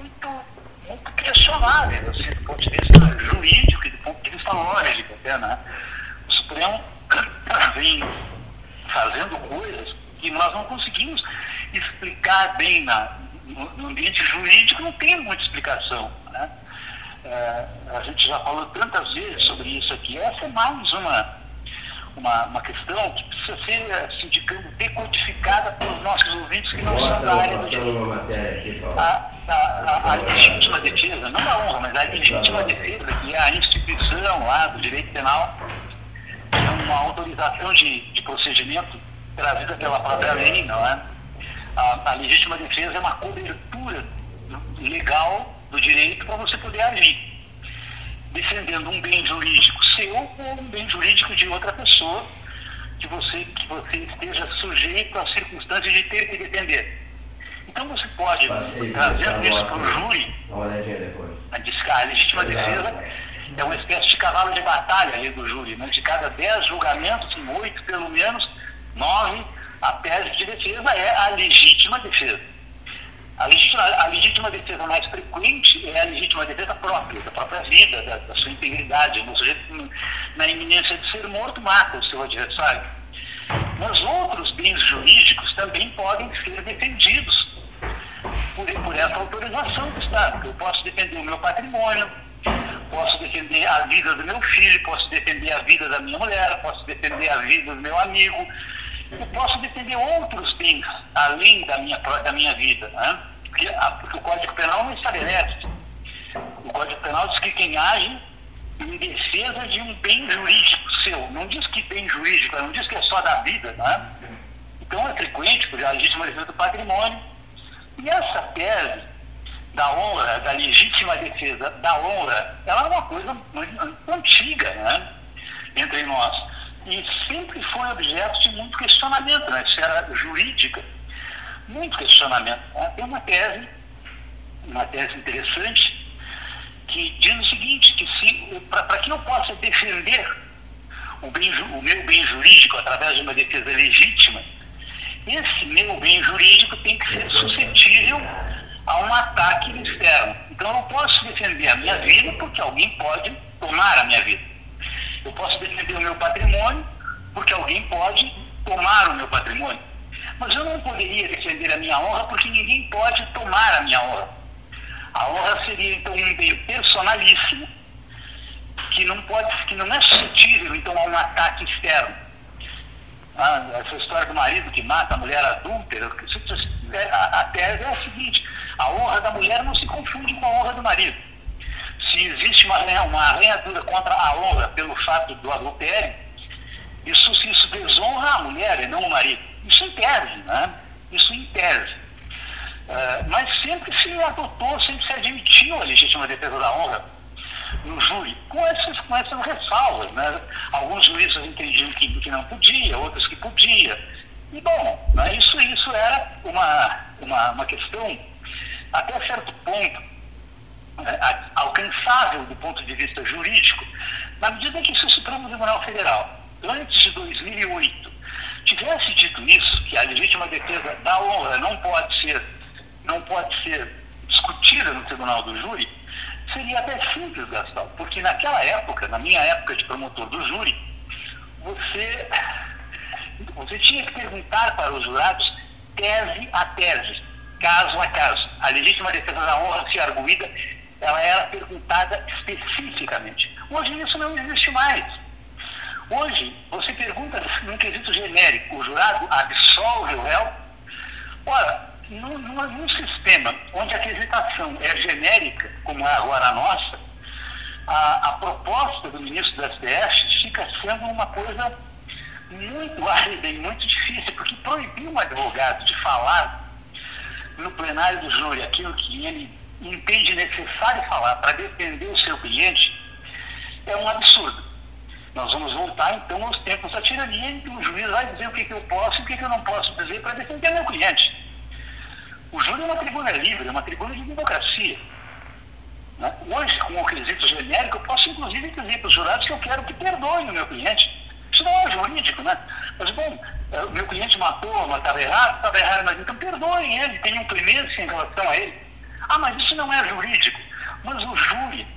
[SPEAKER 13] questionáveis, assim, do ponto de vista jurídico e do ponto de vista lógico até, né? O Supremo vem fazendo coisas que nós não conseguimos explicar bem na, no, no ambiente jurídico, não tem muita explicação, né? É, a gente já falou tantas vezes sobre isso aqui. Essa é mais uma, uma, uma questão que precisa ser, assim, digamos, decodificada pelos nossos ouvintes que não são da área do direito. A, a, a, a, legítima defesa, não a honra, mas a legítima defesa, que é a instituição lá do direito penal, é uma autorização de, de procedimento trazida pela própria lei, não é? A, a legítima defesa é uma cobertura legal do direito para você poder agir, defendendo um bem jurídico seu ou um bem jurídico de outra pessoa que você, que você esteja sujeito às circunstâncias de ter que defender. Então você pode, trazendo isso para o júri, a legítima defesa é uma espécie de cavalo de batalha ali do júri. Né? De cada dez julgamentos, em oito pelo menos, nove, a tese de defesa é a legítima defesa. A legítima, a legítima defesa mais frequente é a legítima defesa própria, da própria vida, da, da sua integridade. O sujeito, na iminência de ser morto, mata o seu adversário. Mas outros bens jurídicos também podem ser defendidos por, por essa autorização do Estado. Eu posso defender o meu patrimônio, posso defender a vida do meu filho, posso defender a vida da minha mulher, posso defender a vida do meu amigo, eu posso defender outros bens além da minha, da minha vida. Né? Porque, a, porque o Código Penal não estabelece. O Código Penal diz que quem age em defesa de um bem jurídico seu, não diz que bem jurídico, não diz que é só da vida. Né? Então é frequente, por a legítima defesa do patrimônio, e essa tese da honra, da legítima defesa da honra, ela é uma coisa muito antiga né, entre nós. E sempre foi objeto de muito questionamento na esfera jurídica. Muito questionamento. Né? Tem uma tese, uma tese interessante, que diz o seguinte, que para que eu possa defender o, bem, o meu bem jurídico através de uma defesa legítima, esse meu bem jurídico tem que ser suscetível a um ataque externo. Então eu não posso defender a minha vida porque alguém pode tomar a minha vida. Eu posso defender o meu patrimônio porque alguém pode tomar o meu patrimônio. Mas eu não poderia defender a minha honra porque ninguém pode tomar a minha honra. A honra seria então um bem personalíssimo que não pode, que não é suscetível então a um ataque externo. Ah, essa história do marido que mata a mulher adúltera, é, a tese é a seguinte, a honra da mulher não se confunde com a honra do marido. Se existe uma, uma arranhadura contra a honra pelo fato do adultério, isso, isso desonra a mulher e não o marido. Isso em tese, né? Isso em tese. Uh, mas sempre se adotou, sempre se admitiu a legítima defesa da honra no júri, com essas, com essas ressalvas. Né? Alguns juízes entendiam que, que não podia, outros que podia. E, bom, né, isso, isso era uma, uma, uma questão, até certo ponto, alcançável do ponto de vista jurídico, Na medida que se o Supremo Tribunal Federal, antes de 2008, tivesse dito isso, que a legítima defesa da honra não pode ser, não pode ser discutida no Tribunal do Júri, seria até simples, Gastão, porque naquela época, na minha época de promotor do júri, você, você tinha que perguntar para os jurados tese a tese, caso a caso. A legítima defesa da honra, se arguída, ela era perguntada especificamente. Hoje isso não existe mais. Hoje, você pergunta num quesito genérico, o jurado absolve o réu. Ora, num, num, sistema onde a aquisitação é genérica, como é agora a nossa, a, a proposta do ministro da STF fica sendo uma coisa muito árida e muito difícil, porque proibir um advogado de falar no plenário do júri aquilo que ele entende necessário falar para defender o seu cliente é um absurdo. Nós vamos voltar então aos tempos da tirania em que o juiz vai dizer o que, que eu posso e o que, que eu não posso dizer para defender meu cliente. O júri é uma tribuna livre, é uma tribuna de democracia. Né? Hoje, com o quesito genérico, eu posso inclusive dizer para os jurados que eu quero que perdoem o meu cliente. Isso não é jurídico, né? Mas, bom, o meu cliente matou, mas estava errado, estava errado, mas então perdoem ele, tenham clemência em relação a ele. Ah, mas isso não é jurídico. Mas o júri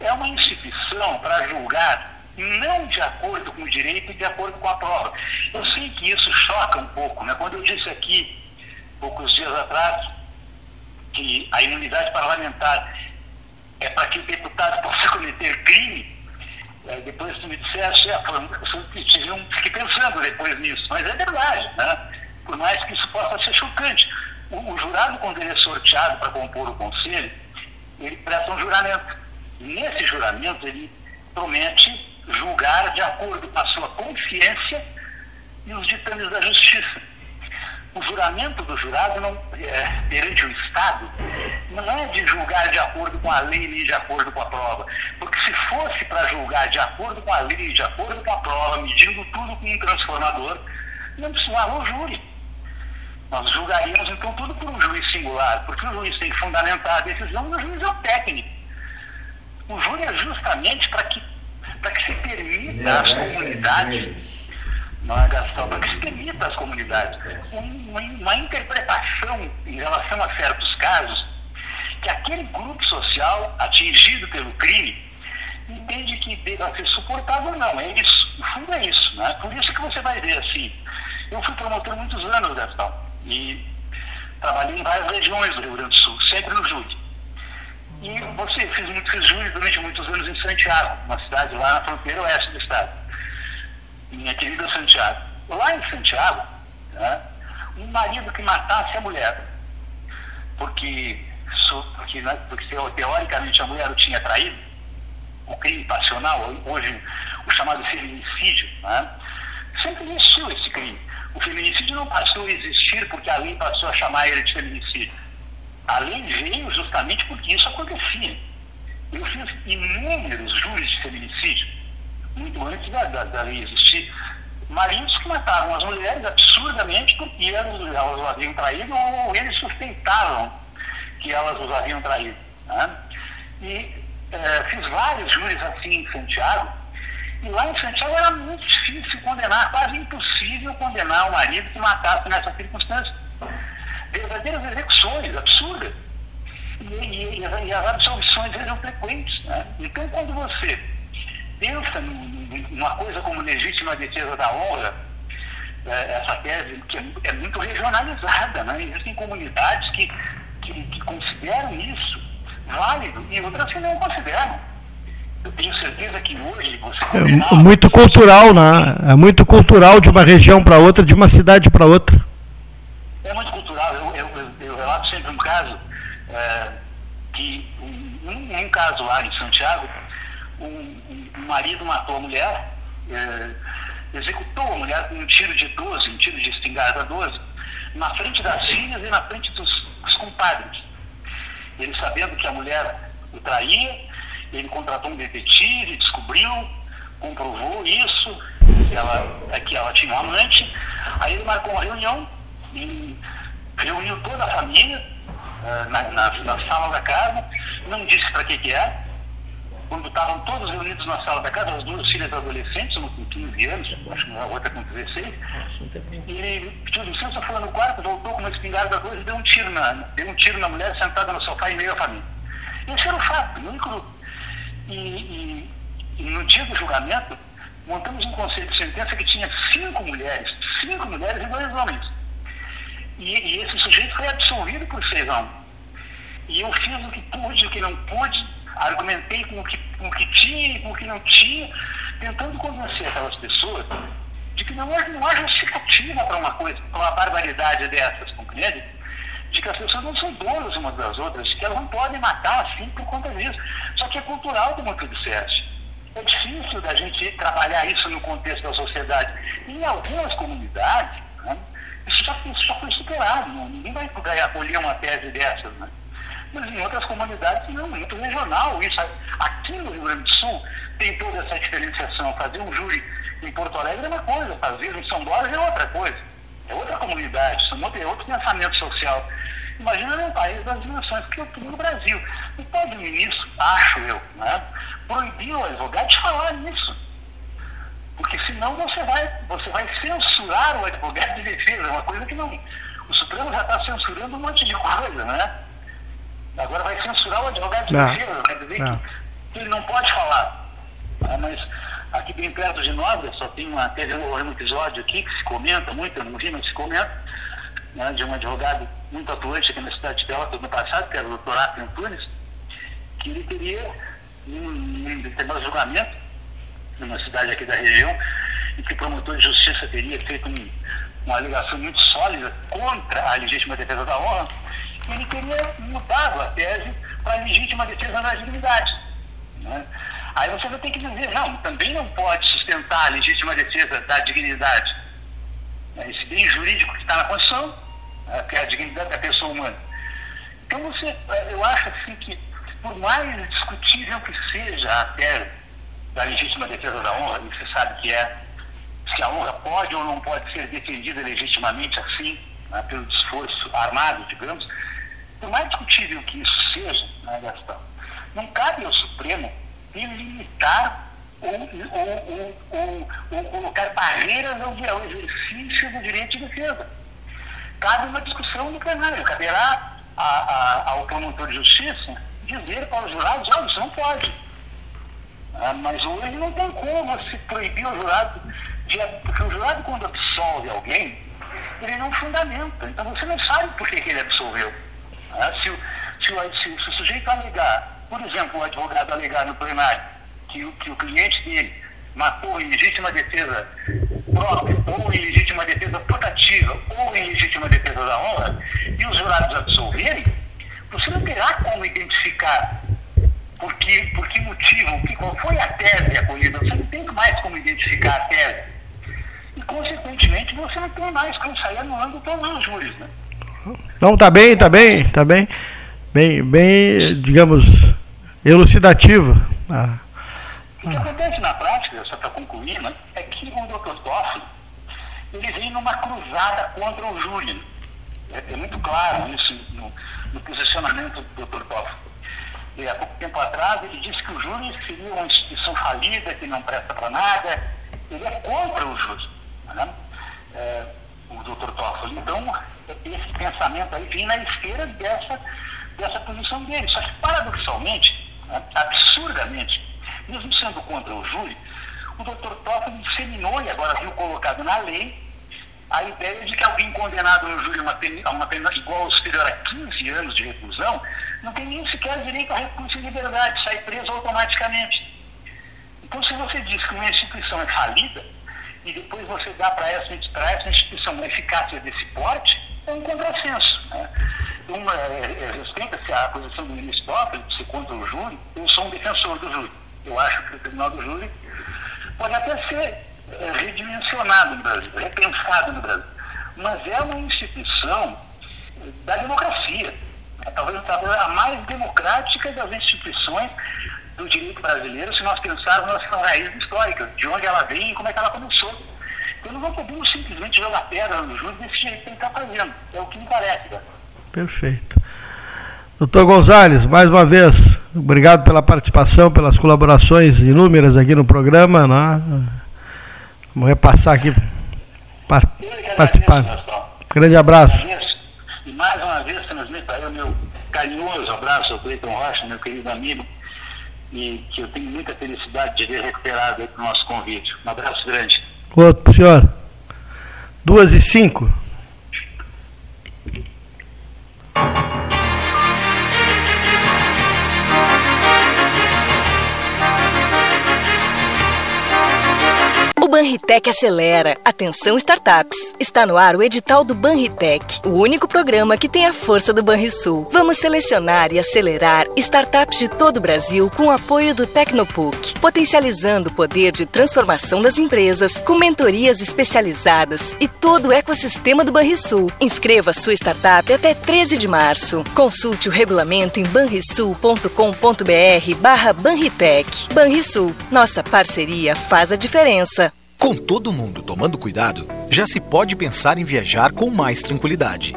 [SPEAKER 13] é uma instituição para julgar não de acordo com o direito e de acordo com a prova. Eu sei que isso choca um pouco, né? Quando eu disse aqui poucos dias atrás, que a imunidade parlamentar é para que o deputado possa cometer crime, é, depois tu me disseste, é, tive um, fiquei pensando depois nisso, mas é verdade, né? por mais que isso possa ser chocante. O, o jurado, quando ele é sorteado para compor o conselho, ele presta um juramento. Nesse juramento, ele promete julgar de acordo com a sua consciência e os ditames da justiça o juramento do jurado não, é, perante o Estado não é de julgar de acordo com a lei e de acordo com a prova. Porque se fosse para julgar de acordo com a lei de acordo com a prova, medindo tudo com um transformador, não precisava o júri. Nós julgaríamos então tudo por um juiz singular, porque o juiz tem que fundamentar a decisão e o juiz é o técnico. O júri é justamente para que, que se permita às comunidades não é, Gastão, para que se permita às comunidades uma, uma interpretação em relação a certos casos que aquele grupo social atingido pelo crime entende que deva ser suportável ou não. É isso. O fundo é isso. Né? Por isso que você vai ver assim. Eu fui promotor muitos anos, Gastão, e trabalhei em várias regiões do Rio Grande do Sul, sempre no júri. E você fiz, fiz júri durante muitos anos em Santiago, uma cidade lá na fronteira oeste do estado minha querida Santiago. Lá em Santiago, né, um marido que matasse a mulher, porque, porque, né, porque teoricamente a mulher o tinha traído, o crime passional, hoje o chamado feminicídio, né, sempre existiu esse crime. O feminicídio não passou a existir porque a lei passou a chamar ele de feminicídio. A lei veio justamente porque isso acontecia. Eu fiz inúmeros júris de feminicídio muito antes da, da, da lei existir, maridos que matavam as mulheres absurdamente porque elas, elas os haviam traído ou eles sustentavam que elas os haviam traído. Né? E é, fiz vários júris assim em Santiago, e lá em Santiago era muito difícil condenar, quase impossível condenar o marido que matasse nessas circunstâncias. Verdadeiras execuções absurdas. E, e, e as absolvições eram frequentes. Né? Então, quando você pensa numa coisa como legítima defesa da honra, é, essa tese que é, muito regionalizada, né? existem comunidades que, que, que consideram isso válido e outras que não consideram. Eu tenho certeza que hoje você.
[SPEAKER 1] É muito cultural, né? É muito cultural de uma região para outra, de uma cidade para outra.
[SPEAKER 13] É muito cultural. Eu, eu, eu, relato sempre um caso é, que um, um, caso lá em Santiago, um, o marido matou a mulher, é, executou a mulher com um tiro de 12, um tiro de espingarda 12, na frente das filhas e na frente dos, dos compadres. Ele sabendo que a mulher o traía, ele contratou um detetive, descobriu, comprovou isso, que ela, é que ela tinha um amante. Aí ele marcou uma reunião e reuniu toda a família uh, na, na, na, sala da casa, não disse para que que era, quando estavam todos reunidos na sala da casa, as duas filhas adolescentes, uma com 15 anos, acho que a outra com 16, e ele pediu licença, foi no quarto, voltou com uma espingarda coisa e deu um tiro na, deu um tiro na mulher sentada no sofá em meio à família. Esse era o fato, o único. E, e, no dia do julgamento, montamos um conselho de sentença que tinha cinco mulheres, cinco mulheres e dois homens. E, e esse sujeito foi absolvido por seis a. E eu fiz o que pude, o que não pude, argumentei com o que, com o que tinha e com o que não tinha, tentando convencer aquelas pessoas de que não há, não há justificativa para uma coisa, para uma barbaridade dessas, compreende? De que as pessoas não são donas umas das outras, de que elas não podem matar assim por conta disso. Só que é cultural, como tu disseste. É difícil da gente trabalhar isso no contexto da sociedade. Em algumas comunidades, né, isso, já, isso já foi superado. Né? Ninguém vai acolher uma tese dessas. Né? Mas em outras comunidades, não, é muito regional. Isso, aqui no Rio Grande do Sul tem toda essa diferenciação. Fazer um júri em Porto Alegre é uma coisa, fazer em São Borges é outra coisa. É outra comunidade, é outro pensamento social. Imagina num país das dimensões que eu tenho no Brasil. E pode o ministro, acho eu, né, proibir o advogado de falar nisso. Porque senão você vai, você vai censurar o advogado de defesa, é uma coisa que não. O Supremo já está censurando um monte de coisa, né? Agora vai censurar o advogado de não, defesa, quer dizer não. que ele não pode falar. Né? Mas aqui bem perto de nós, só tem uma, teve um episódio aqui que se comenta muito, eu não vi, mas se comenta, né, de um advogado muito atuante aqui na cidade de Pelotas no passado, que era o doutor Apio Antunes, que ele teria, em determinado julgamento, numa cidade aqui da região, e que o promotor de justiça teria feito um, uma alegação muito sólida contra a legítima defesa da honra, ele teria mudado a tese para a legítima defesa da dignidade. Né? Aí você vai ter que dizer, não, também não pode sustentar a legítima defesa da dignidade. Né? Esse bem jurídico que está na Constituição, né? que é a dignidade da pessoa humana. Então você, eu acho assim que, por mais discutível que seja a tese da legítima defesa da honra, e você sabe que é se a honra pode ou não pode ser defendida legitimamente assim, né, pelo esforço armado, digamos, por mais discutível que isso seja, né, Gastão, não cabe ao Supremo delimitar ou, ou, ou, ou, colocar barreiras ao exercício do direito de defesa. Cabe uma discussão no plenário, caberá a, a, ao promotor de justiça dizer para os jurados, olha, isso não pode. Ah, mas hoje não tem como se proibir o jurado, de, porque o jurado quando absolve alguém, ele não fundamenta. Então você não sabe por que, que ele absolveu. Ah, se, se, se, se, o sujeito alegar, por exemplo, o advogado alegar no plenário que, que o cliente dele matou em legítima defesa própria, ou em legítima defesa putativa, ou em legítima defesa da honra, e os jurados absolverem, você não terá como identificar por que, por que motivo, qual foi a tese acolhida. Você não tem mais como identificar a tese. E, consequentemente, você não tem mais como sair anulando todos os júris. Né?
[SPEAKER 1] Então tá bem, tá bem, tá bem. Bem, bem digamos, elucidativo.
[SPEAKER 13] Ah. O que acontece na prática, só para concluir, né, é que o Dr. Toffoli ele vem numa cruzada contra o júri. É, é muito claro isso no, no posicionamento do Dr. Toffoli. Há pouco tempo atrás ele disse que o júri seria uma instituição falida, que não presta para nada. Ele é contra o júri. Né? É, o Dr. Toffoli. Então, esse pensamento aí vem na esteira dessa, dessa posição dele. Só que, paradoxalmente, né, absurdamente, mesmo sendo contra o júri, o Dr. Toffoli disseminou e agora viu colocado na lei a ideia de que alguém condenado no júri a uma pena, a uma pena igual ou superior a 15 anos de reclusão não tem nem sequer direito a recurso de liberdade, sai preso automaticamente. Então, se você diz que uma instituição é falida, e depois você dá para essa, essa instituição uma eficácia desse porte, é um contrassenso. Né? Uma, é, é, respeita-se a posição do ministro Toffoli ser contra o júri, eu sou um defensor do júri. Eu acho que o tribunal do júri pode até ser é, redimensionado no Brasil, repensado no Brasil. Mas é uma instituição da democracia. Talvez, talvez a mais democrática das instituições do direito brasileiro se nós pensarmos nas raízes históricas, de onde ela vem e como é que ela começou. Então não podemos simplesmente jogar pedra no júri desse jeito que ele está fazendo. É o que me parece. Né?
[SPEAKER 1] Perfeito. Doutor Gonzalez, mais uma vez, Obrigado pela participação, pelas colaborações inúmeras aqui no programa. Né? Vamos repassar aqui, participar. Grande abraço.
[SPEAKER 13] E mais uma vez transmito aí o meu carinhoso abraço ao Cleiton Rocha, meu querido amigo, e que eu tenho muita felicidade de ver recuperado aí para o nosso convite. Um abraço grande.
[SPEAKER 1] Outro, senhor. Duas e cinco.
[SPEAKER 6] Banritec acelera. Atenção startups. Está no ar o edital do Banritec, o único programa que tem a força do Banrisul. Vamos selecionar e acelerar startups de todo o Brasil com o apoio do Tecnopuc, potencializando o poder de transformação das empresas com mentorias especializadas e todo o ecossistema do Banrisul. Inscreva sua startup até 13 de março. Consulte o regulamento em banrisul.com.br barra Banritec. Banrisul, nossa parceria faz a diferença.
[SPEAKER 14] Com todo mundo tomando cuidado, já se pode pensar em viajar com mais tranquilidade.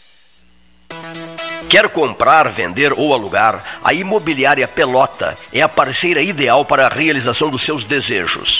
[SPEAKER 7] Quer comprar, vender ou alugar? A Imobiliária Pelota é a parceira ideal para a realização dos seus desejos.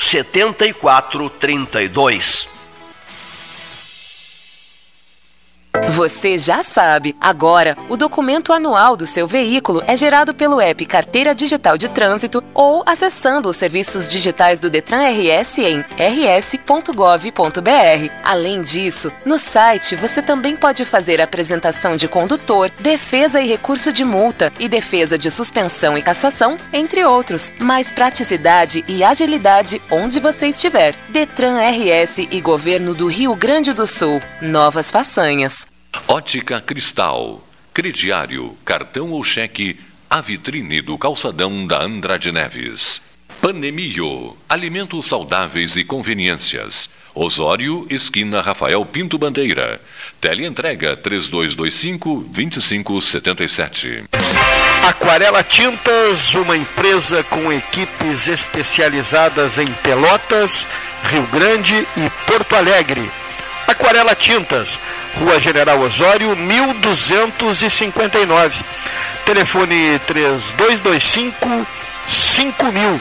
[SPEAKER 7] 7432.
[SPEAKER 9] Você já sabe! Agora, o documento anual do seu veículo é gerado pelo app Carteira Digital de Trânsito ou acessando os serviços digitais do Detran RS em rs.gov.br. Além disso, no site você também pode fazer apresentação de condutor, defesa e recurso de multa e defesa de suspensão e cassação, entre outros. Mais praticidade e agilidade onde você estiver. Detran RS e Governo do Rio Grande do Sul. Novas façanhas.
[SPEAKER 8] Ótica Cristal. Crediário, cartão ou cheque, a vitrine do calçadão da Andrade Neves. Panemio, alimentos saudáveis e conveniências. Osório, esquina Rafael Pinto Bandeira. Teleentrega 3225-2577.
[SPEAKER 1] Aquarela Tintas, uma empresa com equipes especializadas em Pelotas, Rio Grande e Porto Alegre Aquarela Tintas, Rua General Osório, 1259. Telefone 3225 5000.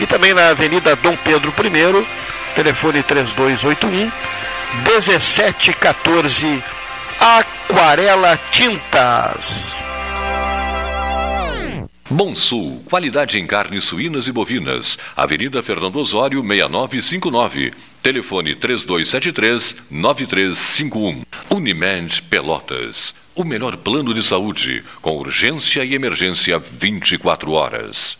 [SPEAKER 1] E também na Avenida Dom Pedro I, telefone 3281 1714. Aquarela Tintas.
[SPEAKER 8] Bom Sul, qualidade em carnes suínas e bovinas. Avenida Fernando Osório, 6959. Telefone 3273-9351. Unimed Pelotas. O melhor plano de saúde, com urgência e emergência 24 horas.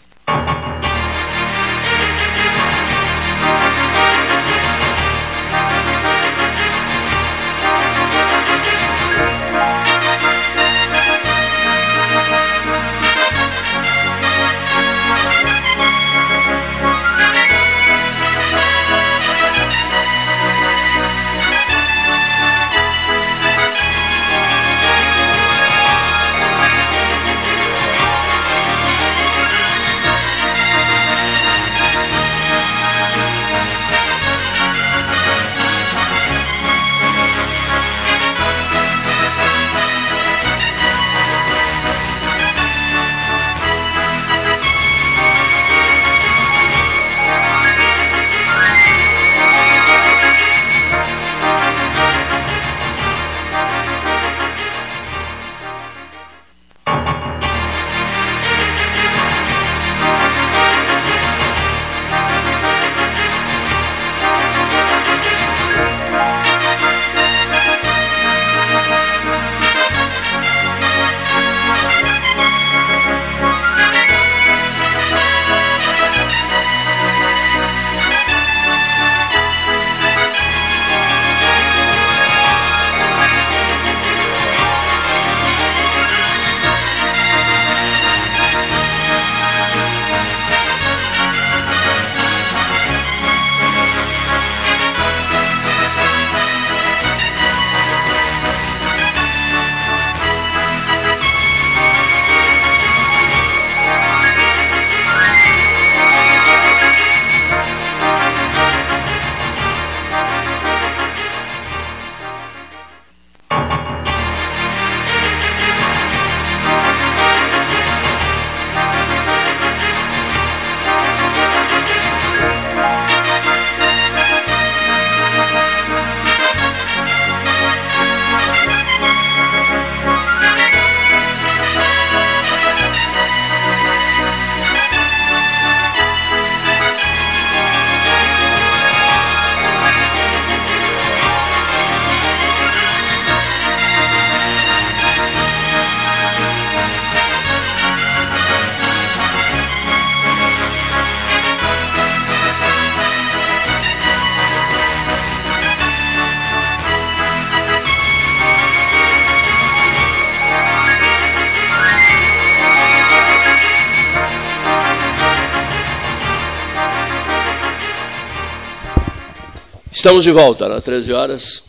[SPEAKER 7] Estamos de volta, né? 13 horas,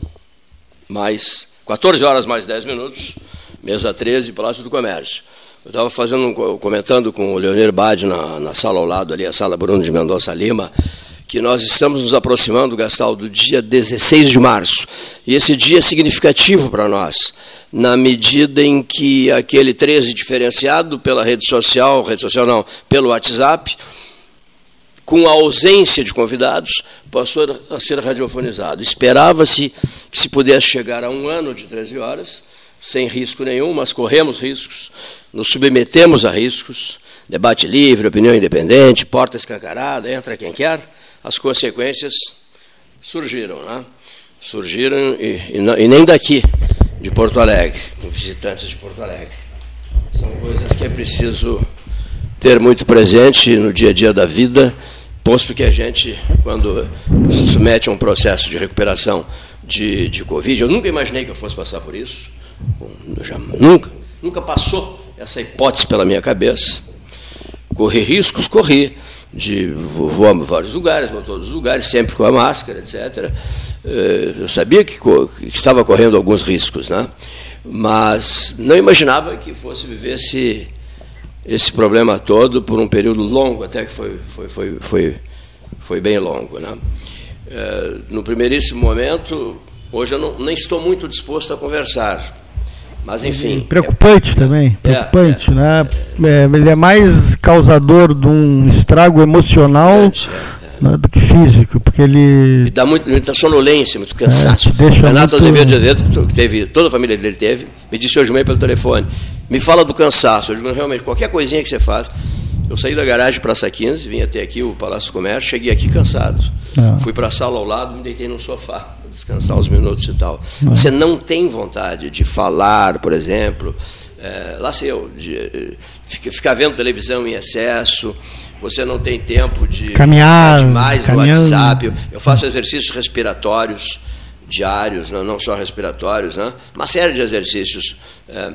[SPEAKER 7] mais 14 horas mais 10 minutos, mesa 13, Palácio do Comércio. Eu estava fazendo, comentando com o Leonir Bade na, na sala ao lado ali, a sala Bruno de Mendonça Lima, que nós estamos nos aproximando, Gastal, do dia 16 de março. E esse dia é significativo para nós, na medida em que aquele 13 diferenciado pela rede social, rede social não, pelo WhatsApp, com a ausência de convidados, passou a ser radiofonizado. Esperava-se que se pudesse chegar a um ano de 13 horas, sem risco nenhum, mas corremos riscos, nos submetemos a riscos, debate livre, opinião independente, porta escancarada, entra quem quer, as consequências surgiram, né? surgiram e, e, e nem daqui, de Porto Alegre, com visitantes de Porto Alegre. São coisas que é preciso ter muito presente no dia a dia da vida, posto que a gente, quando se submete a um processo de recuperação de, de Covid, eu nunca imaginei que eu fosse passar por isso, já, nunca, nunca passou essa hipótese pela minha cabeça. Correr riscos, corri de voamos vários lugares, vou todos os lugares, sempre com a máscara, etc. Eh, eu sabia que, que, estava correndo alguns riscos, né? mas não imaginava que fosse viver esse, esse problema todo por um período longo, até que foi, foi, foi, foi, foi bem longo. Né? Eh, no primeiríssimo momento, hoje eu não, nem estou muito disposto a conversar mas enfim.
[SPEAKER 1] Preocupante
[SPEAKER 7] é,
[SPEAKER 1] também, preocupante, é, né? É, ele é mais causador de um estrago emocional né, do que físico, porque ele.
[SPEAKER 7] E dá muito, muita sonolência, muito cansaço. É, Renato muito... Azevedo Azevedo, que teve, toda a família dele teve, me disse hoje de manhã pelo telefone. Me fala do cansaço. Eu digo, realmente, qualquer coisinha que você faz. Eu saí da garagem Praça 15, vim até aqui, o Palácio do Comércio, cheguei aqui cansado. É. Fui para a sala ao lado, me deitei no sofá descansar uns minutos e tal. Não. Você não tem vontade de falar, por exemplo, é, lá sei eu, de, de ficar vendo televisão em excesso, você não tem tempo de
[SPEAKER 1] caminhar
[SPEAKER 7] mais no WhatsApp. Eu faço exercícios respiratórios diários, não, não só respiratórios, né? uma série de exercícios é,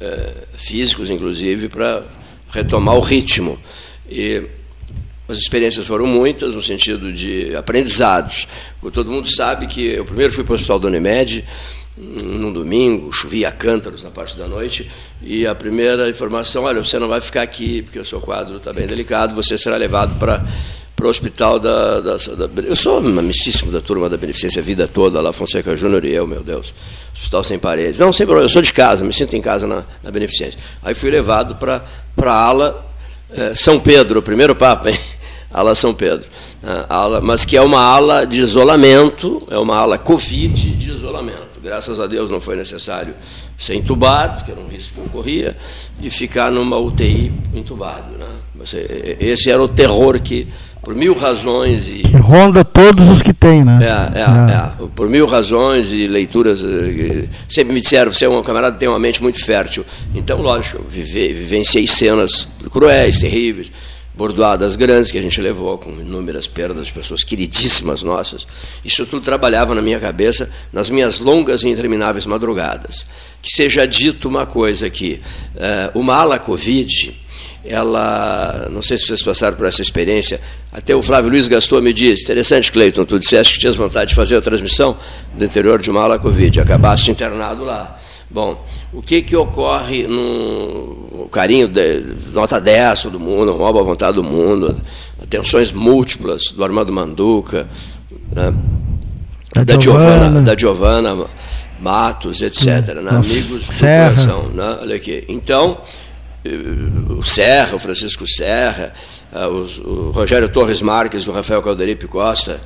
[SPEAKER 7] é, físicos, inclusive, para retomar o ritmo. E as experiências foram muitas, no sentido de aprendizados. Todo mundo sabe que eu primeiro fui para o Hospital da Unimed, num domingo, chovia cântaros na parte da noite, e a primeira informação, olha, você não vai ficar aqui, porque o seu quadro está bem delicado, você será levado para para o hospital da, da, da, Eu sou amicíssimo da turma da Beneficência a vida toda, lá, Fonseca Júnior e eu, meu Deus. Hospital sem paredes. Não, sem problema, eu sou de casa, me sinto em casa na, na Beneficência. Aí fui levado para a ala é, São Pedro, o primeiro Papa, hein? ala São Pedro, ala, mas que é uma ala de isolamento, é uma ala Covid de isolamento. Graças a Deus não foi necessário ser entubado, que era um risco que corria, e ficar numa UTI entubado. Né? Esse era o terror que, por mil razões e
[SPEAKER 1] que ronda todos os que tem, né?
[SPEAKER 7] É, é, é. é. Por mil razões e leituras, eh, sempre me disseram, você é um camarada que tem uma mente muito fértil. Então, lógico, vive, vivenciei cenas cruéis, terríveis bordoadas grandes que a gente levou, com inúmeras perdas de pessoas queridíssimas nossas. Isso tudo trabalhava na minha cabeça nas minhas longas e intermináveis madrugadas. Que seja dito uma coisa aqui: uh, uma ala Covid, ela, não sei se vocês passaram por essa experiência, até o Flávio Luiz Gastou me disse: interessante, Cleiton, tu disseste que tinhas vontade de fazer a transmissão do interior de uma ala Covid, acabaste internado lá. Bom, o que, que ocorre no carinho, de, nota 10 do mundo, uma boa vontade do mundo, atenções múltiplas do Armando Manduca, né? da, da, Giovana, da Giovana Matos, etc., né? amigos do Serra. coração. Né? Olha aqui. Então, eh, o Serra, o Francisco Serra, eh, o Rogério Torres Marques, o Rafael Calderipe Costa,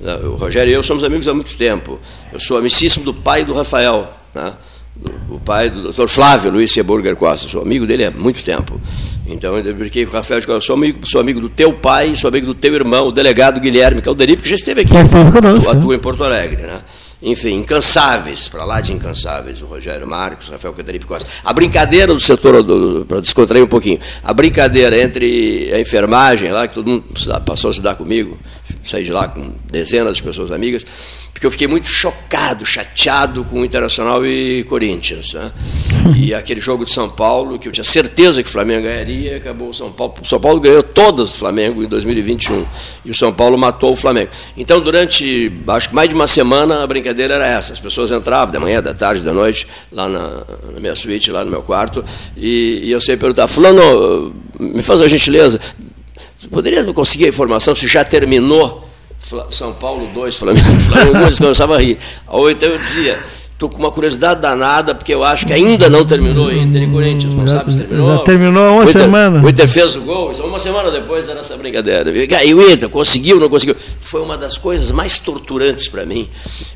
[SPEAKER 7] né? o Rogério e eu somos amigos há muito tempo. Eu sou amicíssimo do pai do Rafael. Né? O pai do Dr. Flávio Luiz Seburger Costa, sou amigo dele há muito tempo. Então, eu brinquei com o Rafael, eu sou amigo, sou amigo do teu pai, sou amigo do teu irmão, o delegado Guilherme Calderipe, que já esteve aqui,
[SPEAKER 1] conosco,
[SPEAKER 7] atua em Porto Alegre. Né? Enfim, incansáveis, para lá de incansáveis, o Rogério Marcos, o Rafael Calderipe Costa. A brincadeira do setor, para descontrair um pouquinho, a brincadeira entre a enfermagem, lá que todo mundo passou a se dar comigo, saí de lá com dezenas de pessoas amigas, porque eu fiquei muito chocado, chateado com o Internacional e Corinthians. Né? E aquele jogo de São Paulo, que eu tinha certeza que o Flamengo ganharia, acabou o São Paulo. O São Paulo ganhou todas do Flamengo em 2021. E o São Paulo matou o Flamengo. Então, durante acho que mais de uma semana, a brincadeira era essa. As pessoas entravam da manhã, da tarde, da noite, lá na, na minha suíte, lá no meu quarto, e, e eu sempre perguntava, fulano, me faz a gentileza, poderia conseguir a informação se já terminou são Paulo 2, Flamengo, Flamengo 2, começava a rir. Ou então eu dizia, estou com uma curiosidade danada, porque eu acho que ainda não terminou Inter e Corinthians, não já, sabe se terminou?
[SPEAKER 1] Já terminou uma
[SPEAKER 7] o Inter,
[SPEAKER 1] semana.
[SPEAKER 7] O Inter fez o gol, uma semana depois era essa brincadeira. E o Inter conseguiu, não conseguiu. Foi uma das coisas mais torturantes para mim.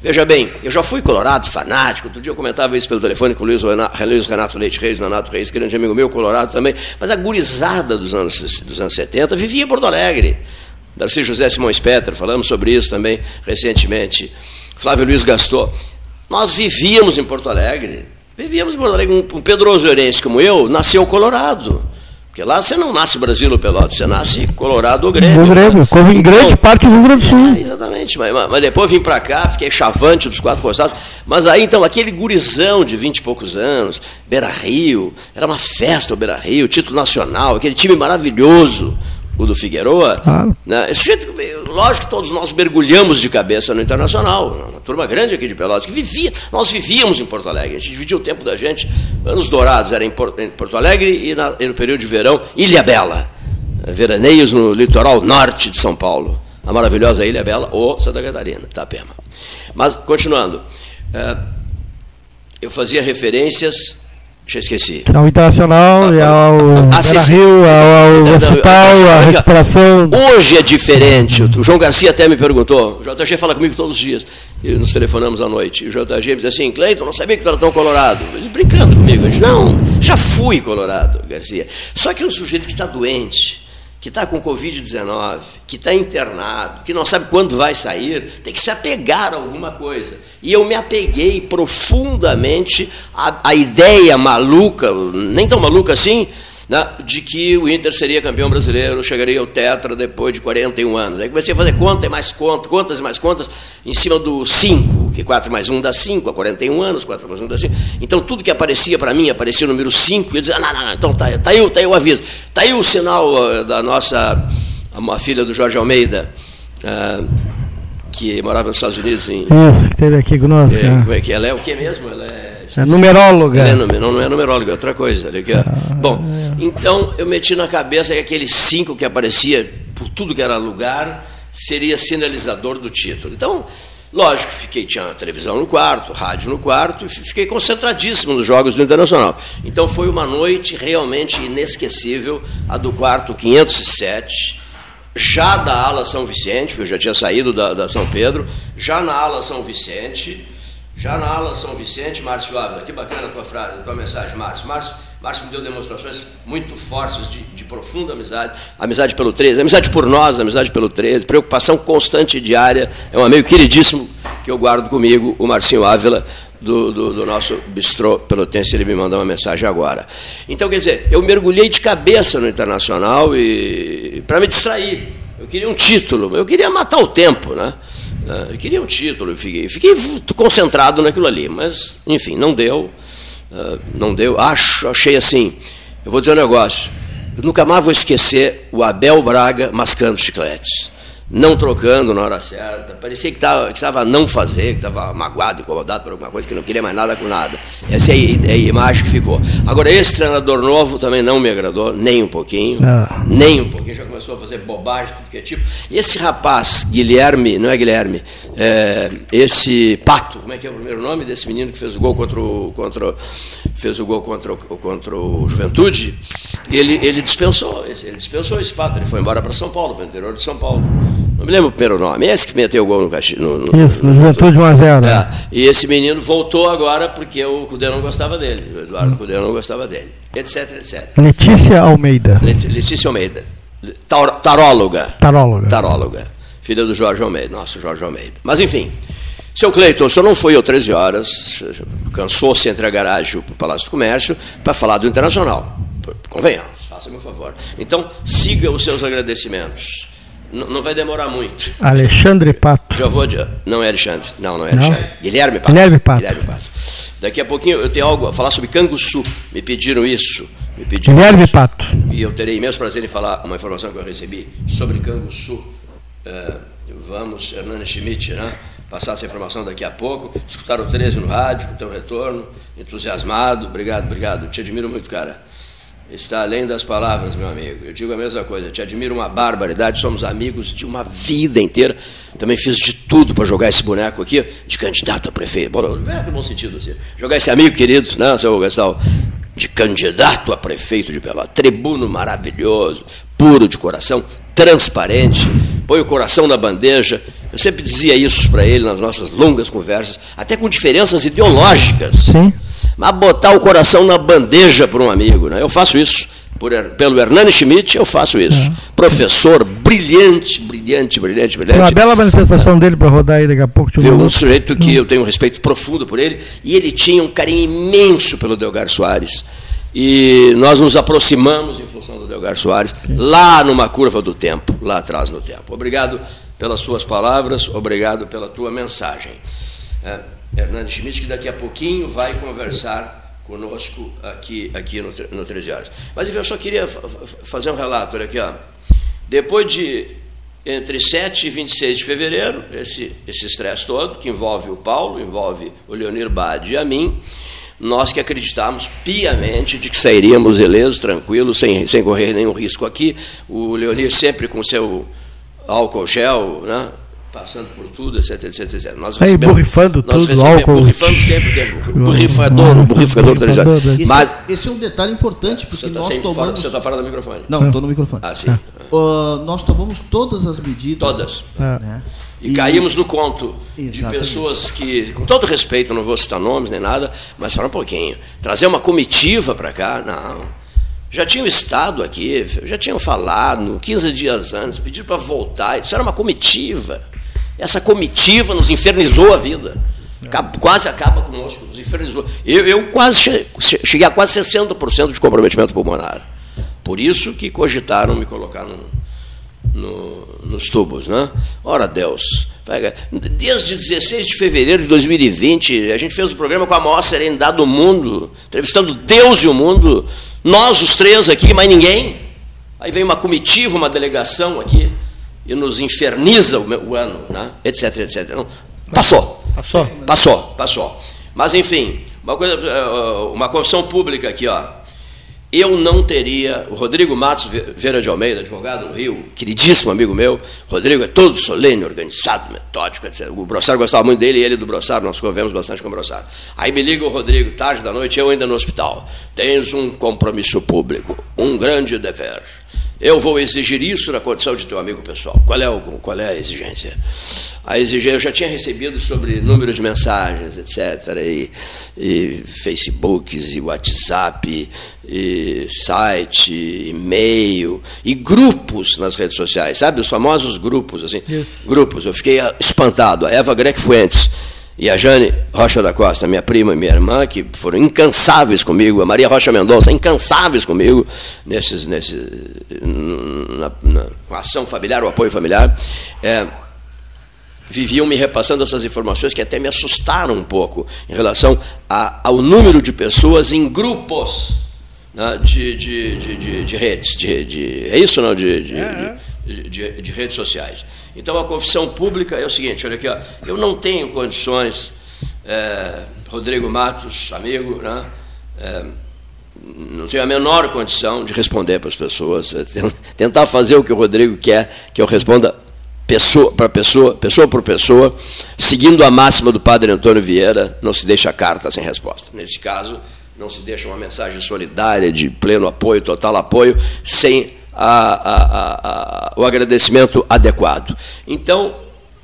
[SPEAKER 7] Veja bem, eu já fui colorado, fanático, outro dia eu comentava isso pelo telefone com o Luiz Renato, Luiz Renato Leite Reis, Renato Reis, grande amigo meu, colorado também, mas a gurizada dos anos, dos anos 70 vivia em Porto Alegre. Darcy José Simões Petra, falamos sobre isso também recentemente. Flávio Luiz Gastou. Nós vivíamos em Porto Alegre. Vivíamos em Porto Alegre. Um Pedro Osourense como eu nasceu Colorado. Porque lá você não nasce Brasil ou Pelotas, você nasce Colorado ou Grêmio.
[SPEAKER 1] Grêmio, como em grande então, parte do Rio Grande do Sul.
[SPEAKER 7] É, exatamente, mas, mas depois vim para cá, fiquei chavante dos quatro costados. Mas aí, então, aquele gurizão de vinte e poucos anos, Beira Rio, era uma festa o Beira Rio, título nacional, aquele time maravilhoso o do Figueroa. Claro. Né? Jeito, lógico que todos nós mergulhamos de cabeça no Internacional, uma turma grande aqui de Pelotas, que vivia, nós vivíamos em Porto Alegre, a gente dividia o tempo da gente, anos dourados era em Porto Alegre e, na, e no período de verão, Ilha Bela, veraneios no litoral norte de São Paulo, a maravilhosa Ilha Bela ou Santa Catarina, Itapema. Mas, continuando, eh, eu fazia referências já esqueci.
[SPEAKER 1] Ao Internacional e ao ah, Rio, ao, ao hospital, a recuperação.
[SPEAKER 7] Hoje é diferente. O João Garcia até me perguntou. O JG fala comigo todos os dias. E nos telefonamos à noite. E o JG me disse assim: Cleiton, não sabia que tu era tão colorado. Ele brincando comigo. Eu disse: Não, já fui colorado, Garcia. Só que um sujeito que está doente que está com Covid-19, que está internado, que não sabe quando vai sair, tem que se apegar a alguma coisa. E eu me apeguei profundamente à, à ideia maluca, nem tão maluca assim, né, de que o Inter seria campeão brasileiro, chegaria ao Tetra depois de 41 anos. Aí comecei a fazer conta e mais conta, contas e mais contas, em cima do 5, que 4 mais 1 dá 5, a 41 anos, 4 mais 1 dá 5. Então tudo que aparecia para mim, aparecia o número 5, e eu dizia, ah, não, não, não, então tá, tá, aí, tá aí o aviso, tá aí o sinal uh, da nossa, a filha do Jorge Almeida, uh, que morava nos Estados Unidos. Em,
[SPEAKER 1] Isso, que esteve aqui conosco.
[SPEAKER 7] É, como é que ela é? O que mesmo? Ela é
[SPEAKER 1] é numeróloga.
[SPEAKER 7] É, não, não é numeróloga, é outra coisa. Aqui, ah, Bom, é. então eu meti na cabeça que aquele cinco que aparecia por tudo que era lugar seria sinalizador do título. Então, lógico, fiquei, tinha televisão no quarto, rádio no quarto, e fiquei concentradíssimo nos jogos do Internacional. Então foi uma noite realmente inesquecível, a do quarto 507, já da ala São Vicente, porque eu já tinha saído da, da São Pedro, já na ala São Vicente já na ala São Vicente, Márcio Ávila, que bacana a tua, frase, a tua mensagem, Márcio. Márcio. Márcio me deu demonstrações muito fortes de, de, profunda amizade, amizade pelo 13, amizade por nós, amizade pelo 13, preocupação constante e diária. É um amigo queridíssimo que eu guardo comigo, o Marcinho Ávila, do, do, do nosso bistrô pelotense, ele me mandou uma mensagem agora. Então, quer dizer, eu mergulhei de cabeça no Internacional e para me distrair. Eu queria um título, eu queria matar o tempo, né? Né? Eu queria um título, eu fiquei, fiquei concentrado naquilo ali, mas, enfim, não deu. Uh, não deu. Acho, achei assim. Eu vou dizer um negócio. Eu nunca mais vou esquecer o Abel Braga mascando chicletes não trocando na hora certa. Parecia que estava não fazer, que estava magoado, incomodado por alguma coisa, que não queria mais nada com nada. Essa é a, é a imagem que ficou. Agora, esse treinador novo também não me agradou, nem um pouquinho. Ah. Nem um pouquinho. Já começou a fazer bobagem, tudo que é tipo. Esse rapaz, Guilherme, não é Guilherme, é, esse Pato, como é que é o primeiro nome desse menino que fez o gol contra o, contra, fez o gol contra o, contra o Juventude? Ele, ele dispensou, ele dispensou esse Pato, ele foi embora para São Paulo, para o interior de São Paulo. Não me lembro o primeiro nome. Esse que meteu o gol no Caxi, no,
[SPEAKER 1] no, Isso, no, Juventude 1 a 0
[SPEAKER 7] é, E esse menino voltou agora porque o Cudê não gostava dele. O Eduardo. Cudê não gostava dele. Etc, etc.
[SPEAKER 1] Letícia Almeida.
[SPEAKER 7] Letícia Almeida. taróloga.
[SPEAKER 1] Taróloga.
[SPEAKER 7] Taróloga. Filha do Jorge Almeida. Nossa, Jorge Almeida. Mas enfim. Seu Cleiton, o senhor não foi às 13 horas, cansou-se entre a garagem e o Palácio do Comércio para falar do Internacional. Convenhamos, faça meu favor. Então, siga os seus agradecimentos não vai demorar muito.
[SPEAKER 1] Alexandre Pato.
[SPEAKER 7] Já vou. Não é Alexandre. Não, não é
[SPEAKER 1] Não?
[SPEAKER 7] Alexandre. Guilherme Pato.
[SPEAKER 1] Guilherme Pato.
[SPEAKER 7] Guilherme Pato. Daqui a pouquinho eu tenho algo a falar sobre Canguçu. Me pediram isso. Me pediram
[SPEAKER 1] Guilherme
[SPEAKER 7] isso.
[SPEAKER 1] Pato.
[SPEAKER 7] E eu terei imenso prazer em falar uma informação que eu recebi sobre Canguçu. Eh, vamos, Hernani Schmidt, né? Passar essa informação daqui a pouco. Escutar o 13 no rádio, o teu retorno. Entusiasmado. Obrigado, obrigado. Te admiro muito, cara. Está além das palavras, meu amigo. Eu digo a mesma coisa. Te admiro uma barbaridade. Somos amigos de uma vida inteira. Também fiz de tudo para jogar esse boneco aqui de candidato a prefeito. Bom, é no bom sentido assim. Jogar esse amigo querido, né, seu Gastão? De candidato a prefeito de Pelotas. Tribuno maravilhoso, puro de coração, transparente. Põe o coração na bandeja. Eu sempre dizia isso para ele nas nossas longas conversas, até com diferenças ideológicas.
[SPEAKER 1] Sim.
[SPEAKER 7] Mas botar o coração na bandeja para um amigo. Né? Eu faço isso. Por, pelo Hernani Schmidt, eu faço isso. Professor brilhante, brilhante, brilhante,
[SPEAKER 1] Tem uma
[SPEAKER 7] brilhante.
[SPEAKER 1] bela manifestação dele para rodar aí daqui a pouco.
[SPEAKER 7] Viu? Um sujeito que eu tenho um respeito profundo por ele, e ele tinha um carinho imenso pelo Delgar Soares. E nós nos aproximamos em função do Delgar Soares, lá numa curva do tempo, lá atrás no tempo. Obrigado pelas tuas palavras, obrigado pela tua mensagem. É, Hernani Schmidt, que daqui a pouquinho vai conversar conosco aqui, aqui no, no 13 Horas. Mas enfim, eu só queria fa- fa- fazer um relato, olha aqui, ó. Depois de entre 7 e 26 de fevereiro, esse esse estresse todo, que envolve o Paulo, envolve o Leonir Bade e a mim, nós que acreditávamos piamente de que sairíamos ilesos, tranquilos, sem, sem correr nenhum risco aqui. O Leonir sempre com seu álcool gel, né? Passando por tudo, etc, etc, etc. Nós
[SPEAKER 1] Aí, borrifando
[SPEAKER 7] nós
[SPEAKER 1] tudo,
[SPEAKER 7] recebemos,
[SPEAKER 1] álcool.
[SPEAKER 7] borrifando sempre, tem o borrifador, o borrifador, tá ligado?
[SPEAKER 2] Esse,
[SPEAKER 7] mas
[SPEAKER 2] esse é um detalhe importante, porque
[SPEAKER 7] está
[SPEAKER 2] nós
[SPEAKER 7] fora,
[SPEAKER 2] tomamos.
[SPEAKER 7] você está fora do microfone.
[SPEAKER 2] Não, estou no microfone.
[SPEAKER 7] Ah, sim.
[SPEAKER 2] Ah, nós tomamos todas as medidas.
[SPEAKER 7] Todas.
[SPEAKER 2] Né?
[SPEAKER 7] E, caímos no conto de
[SPEAKER 2] Exatamente.
[SPEAKER 7] pessoas que, com todo respeito, não vou citar nomes nem nada, mas para um pouquinho. Trazer uma comitiva para cá, não. Já tinham estado aqui, já tinham falado, 15 dias antes, pediram para voltar. Isso era uma comitiva. Essa comitiva nos infernizou a vida. Acab- Quase acaba conosco, nos infernizou. Eu, eu quase che- che- cheguei a quase 60% de comprometimento pulmonar. Por isso que cogitaram me colocar no, no- nos tubos, né? Ora Deus. Desde 16 de fevereiro de 2020, a gente fez o programa com a maior serenidade do mundo, entrevistando Deus e o mundo, nós os três aqui, mais ninguém. Aí vem uma comitiva, uma delegação aqui e nos inferniza o, meu- o ano, né? etc, etc. Não, passou.
[SPEAKER 1] Passou.
[SPEAKER 7] Passou, passou. Mas enfim, uma coisa, eh, uma confissão pública aqui, ó. Eu não teria. O Rodrigo Matos Ve- Vera de Almeida, advogado do Rio, queridíssimo amigo meu. Rodrigo é todo solene, organizado, metódico, etc. O Brossar gostava muito dele e ele do Brossar, nós convivemos bastante com o Brossar. Aí me liga o Rodrigo, tarde da noite, eu ainda no hospital. Tens um compromisso público, um grande dever. Eu vou exigir isso na condição de teu amigo pessoal. Qual é, o, qual é a exigência? A exigência, eu já tinha recebido sobre número de mensagens, etc., e, e Facebooks, e WhatsApp, e site, e-mail, e grupos nas redes sociais, sabe? Os famosos grupos, assim.
[SPEAKER 1] Isso.
[SPEAKER 7] Grupos. Eu fiquei espantado. A Eva Grec Fuentes e a Jane Rocha da Costa, minha prima e minha irmã, que foram incansáveis comigo, a Maria Rocha Mendonça, incansáveis comigo, nesses, nesse, na, na, com a ação familiar, o apoio familiar, é, viviam me repassando essas informações que até me assustaram um pouco em relação a, ao número de pessoas em grupos né, de, de, de, de, de redes. De, de, é isso, não? De, de, de, de- de redes sociais. Então, a confissão pública é o seguinte: olha aqui, ó, eu não tenho condições, é, Rodrigo Matos, amigo, né? é, não tenho a menor condição de responder para as pessoas, é, ten- tentar fazer o que o Rodrigo quer que eu responda pessoa para pessoa, pessoa por pessoa, seguindo a máxima do padre Antônio Vieira, não se deixa carta sem resposta. Nesse caso, não se deixa uma mensagem solidária de pleno apoio, total apoio, sem a- a- o agradecimento adequado. Então,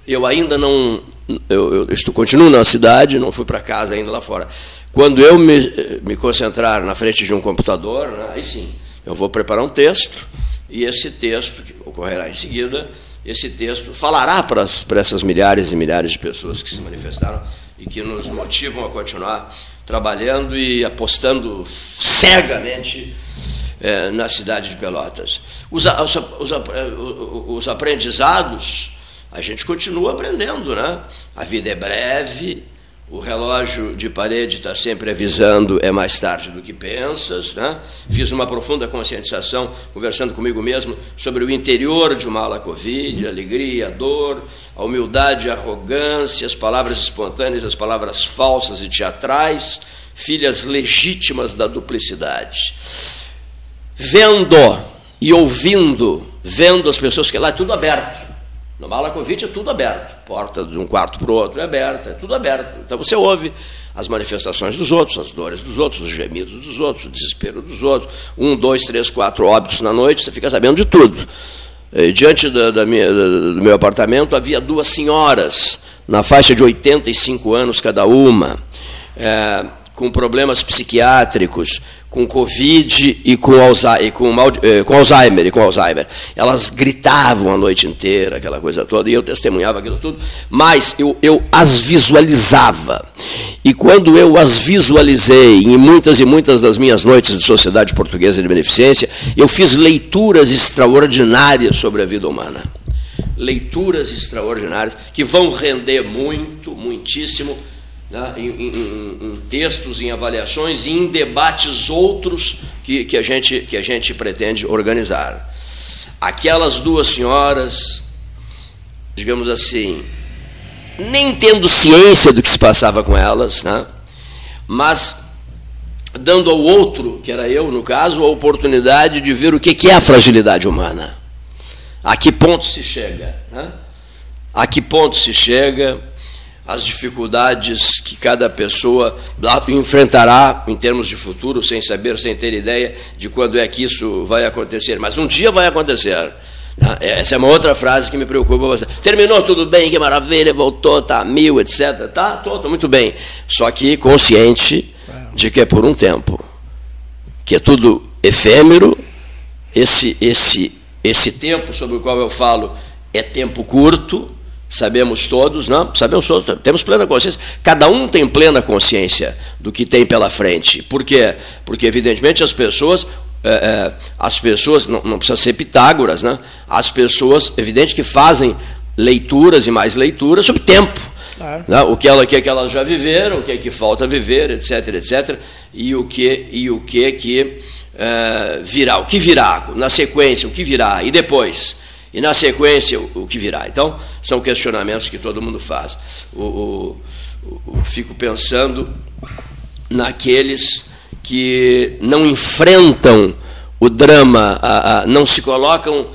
[SPEAKER 7] eu ainda não. Eu, eu estou, continuo na cidade, não fui para casa ainda lá fora. Quando eu me, me concentrar na frente de um computador, né, aí sim, eu vou preparar um texto, e esse texto, que ocorrerá em seguida, esse texto falará para, as, para essas milhares e milhares de pessoas que se manifestaram e que nos motivam a continuar trabalhando e apostando cegamente é, na cidade de Pelotas. Os, os, os, os aprendizados, a gente continua aprendendo, né? A vida é breve, o relógio de parede está sempre avisando é mais tarde do que pensas. Né? Fiz uma profunda conscientização, conversando comigo mesmo, sobre o interior de uma ala Covid, a alegria, a dor, a humildade, a arrogância, as palavras espontâneas, as palavras falsas e teatrais, filhas legítimas da duplicidade. Vendo e ouvindo, vendo as pessoas que lá é tudo aberto. No Malakovic é tudo aberto. Porta de um quarto para o outro é aberta, é tudo aberto. Então você ouve as manifestações dos outros, as dores dos outros, os gemidos dos outros, o desespero dos outros. Um, dois, três, quatro óbitos na noite, você fica sabendo de tudo. E, diante da, da minha, do meu apartamento havia duas senhoras, na faixa de 85 anos cada uma, é, com problemas psiquiátricos, com Covid e com, Alzheimer, e com, eh, com, Alzheimer, com Alzheimer. Elas gritavam a noite inteira, aquela coisa toda, e eu testemunhava aquilo tudo, mas eu, eu as visualizava. E quando eu as visualizei, em muitas e muitas das minhas noites de Sociedade Portuguesa de Beneficência, eu fiz leituras extraordinárias sobre a vida humana. Leituras extraordinárias que vão render muito, muitíssimo né, em, em, em, textos, em avaliações e em debates outros que, que, a gente, que a gente pretende organizar. Aquelas duas senhoras, digamos assim, nem tendo ciência do que se passava com elas, né, mas dando ao outro, que era eu no caso, a oportunidade de ver o que é a fragilidade humana. A que ponto se chega? Né? A que ponto se chega? As dificuldades que cada pessoa enfrentará em termos de futuro, sem saber, sem ter ideia de quando é que isso vai acontecer. Mas um dia vai acontecer. Né? Essa é uma outra frase que me preocupa bastante. Terminou tudo bem, que maravilha, voltou, está mil, etc. Tá, tô, tô muito bem. Só que consciente de que é por um tempo, que é tudo efêmero. Esse, esse, esse tempo sobre o qual eu falo é tempo curto, Sabemos todos, não? Sabemos todos, temos plena consciência. Cada um tem plena consciência do que tem pela frente. Por quê? Porque, evidentemente, as pessoas, é, é, as pessoas, não, não, precisa ser Pitágoras, né? As pessoas, evidente que fazem leituras e mais leituras sobre tempo. Claro. Né? O que ela quer que elas já viveram, o que é que falta viver, etc, etc. E o que e o que que é, virá, o que virá na sequência, o que virá e depois e na sequência o, que virá. Então são questionamentos que todo mundo faz. O, o, fico pensando naqueles que não enfrentam o drama, a, a, não se colocam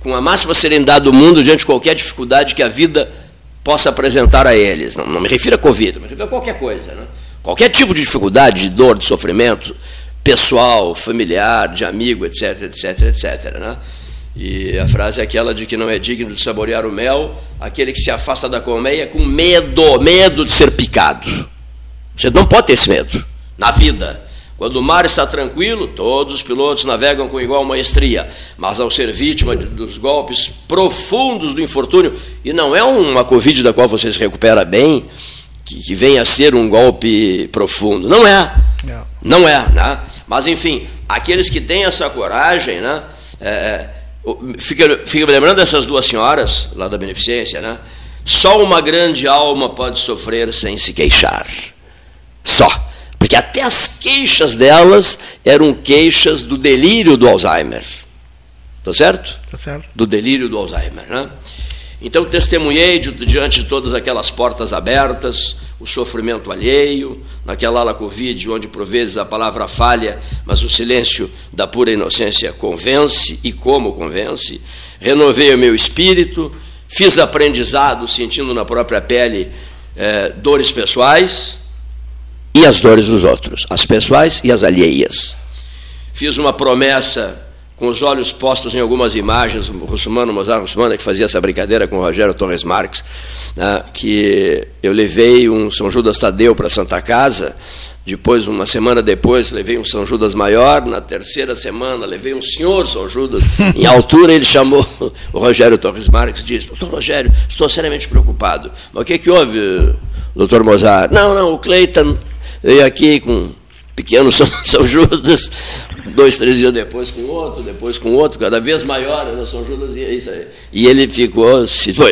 [SPEAKER 7] com a máxima serenidade do mundo diante de qualquer dificuldade que a vida possa apresentar a eles. Não, não me refiro a Covid, me refiro a qualquer coisa. Né? Qualquer tipo de dificuldade, de dor, de sofrimento pessoal, familiar, de amigo, etc, etc, etc. Né? E a frase é aquela de que não é digno de saborear o mel aquele que se afasta da colmeia com medo, medo de ser picado. Você não pode ter esse medo na vida. Quando o mar está tranquilo, todos os pilotos navegam com igual maestria, mas ao ser vítima dos golpes profundos do infortúnio, e não é uma Covid da qual você se recupera bem, que, que venha a ser um golpe profundo. Não é. Não, não é. Né? Mas, enfim, aqueles que têm essa coragem, né? É, Fica, fica lembrando dessas duas senhoras lá da beneficência, né? Só uma grande alma pode sofrer sem se queixar. Só. Porque até as queixas delas eram queixas do delírio do Alzheimer. Tá certo?
[SPEAKER 1] Tá certo.
[SPEAKER 7] Do delírio do Alzheimer, né? Então testemunhei diante de todas aquelas portas abertas, o sofrimento alheio, naquela ala Covid, onde por vezes a palavra falha, mas o silêncio da pura inocência convence, e como convence. Renovei o meu espírito, fiz aprendizado, sentindo na própria pele é, dores pessoais e as dores dos outros, as pessoais e as alheias. Fiz uma promessa com os olhos postos em algumas imagens, o Russumano, Mozart Russumano, que fazia essa brincadeira com o Rogério Torres Marques, né, que eu levei um São Judas Tadeu para Santa Casa, depois, uma semana depois, levei um São Judas maior, na terceira semana, levei um senhor São Judas, em altura ele chamou o Rogério Torres Marques e disse, doutor Rogério, estou seriamente preocupado, mas o que, que houve, doutor Mozart? Não, não, o Cleiton veio aqui com pequeno São, São Judas, dois, três dias depois com outro, depois com outro, cada vez maior, era São Judas, e é isso aí. E ele ficou,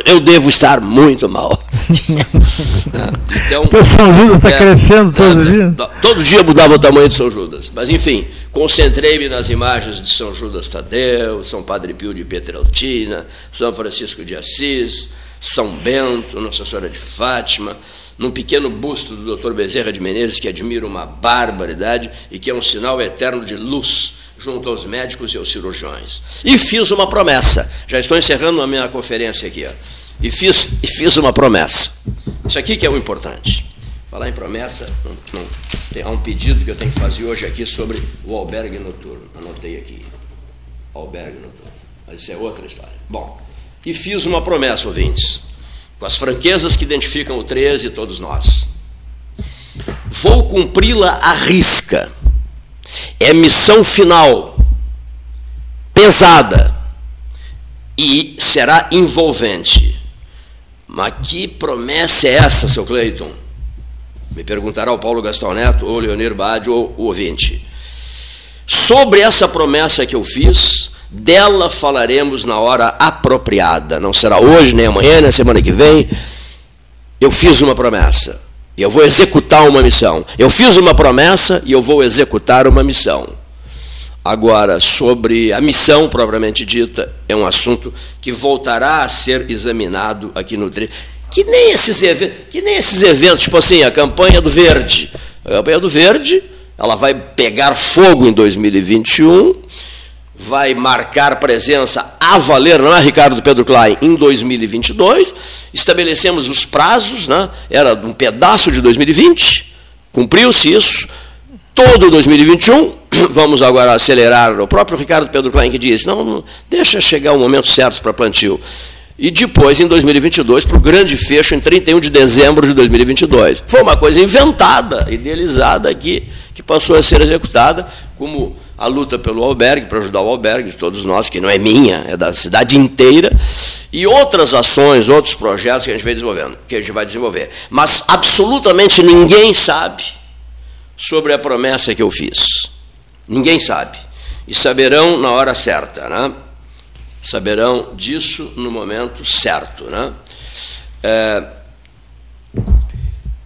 [SPEAKER 7] eu devo estar muito mal.
[SPEAKER 1] então, o São Judas está é, crescendo todo é, dia?
[SPEAKER 7] Todo dia mudava o tamanho de São Judas. Mas, enfim, concentrei-me nas imagens de São Judas Tadeu, São Padre Pio de Petraltina, São Francisco de Assis, São Bento, Nossa Senhora de Fátima, num pequeno busto do Dr. Bezerra de Menezes, que admira uma barbaridade e que é um sinal eterno de luz junto aos médicos e aos cirurgiões. E fiz uma promessa. Já estou encerrando a minha conferência aqui. Ó. E, fiz, e fiz uma promessa. Isso aqui que é o importante. Falar em promessa, não, não, tem, há um pedido que eu tenho que fazer hoje aqui sobre o albergue noturno. Anotei aqui. Albergue noturno. Mas isso é outra história. Bom, e fiz uma promessa, ouvintes com as franquezas que identificam o 13 e todos nós. Vou cumpri-la à risca. É missão final, pesada e será envolvente. Mas que promessa é essa, seu Cleiton? Me perguntará o Paulo Gastão Neto, ou Leonir Bade, ou o ouvinte. Sobre essa promessa que eu fiz, dela falaremos na hora apropriada. Não será hoje, nem amanhã, nem semana que vem. Eu fiz uma promessa. E eu vou executar uma missão. Eu fiz uma promessa e eu vou executar uma missão. Agora, sobre a missão propriamente dita, é um assunto que voltará a ser examinado aqui no que nem esses que nem esses eventos, tipo assim, a campanha do verde. A campanha do verde, ela vai pegar fogo em 2021 vai marcar presença a valer, não é, Ricardo Pedro Klein, em 2022. Estabelecemos os prazos, né? era um pedaço de 2020, cumpriu-se isso. Todo 2021, vamos agora acelerar. O próprio Ricardo Pedro Klein que disse: não, não deixa chegar o momento certo para plantio. E depois, em 2022, para o grande fecho em 31 de dezembro de 2022. Foi uma coisa inventada, idealizada aqui, que passou a ser executada como a luta pelo albergue, para ajudar o albergue de todos nós, que não é minha, é da cidade inteira, e outras ações, outros projetos que a gente vai desenvolvendo, que a gente vai desenvolver. Mas absolutamente ninguém sabe sobre a promessa que eu fiz. Ninguém sabe. E saberão na hora certa, né? Saberão disso no momento certo, né? É,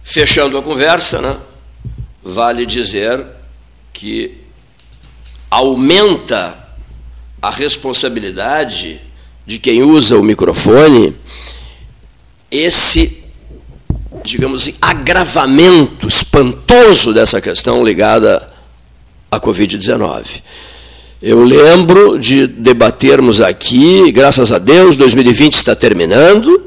[SPEAKER 7] fechando a conversa, né? Vale dizer que aumenta a responsabilidade de quem usa o microfone, esse, digamos assim, agravamento espantoso dessa questão ligada à Covid-19. Eu lembro de debatermos aqui, graças a Deus, 2020 está terminando,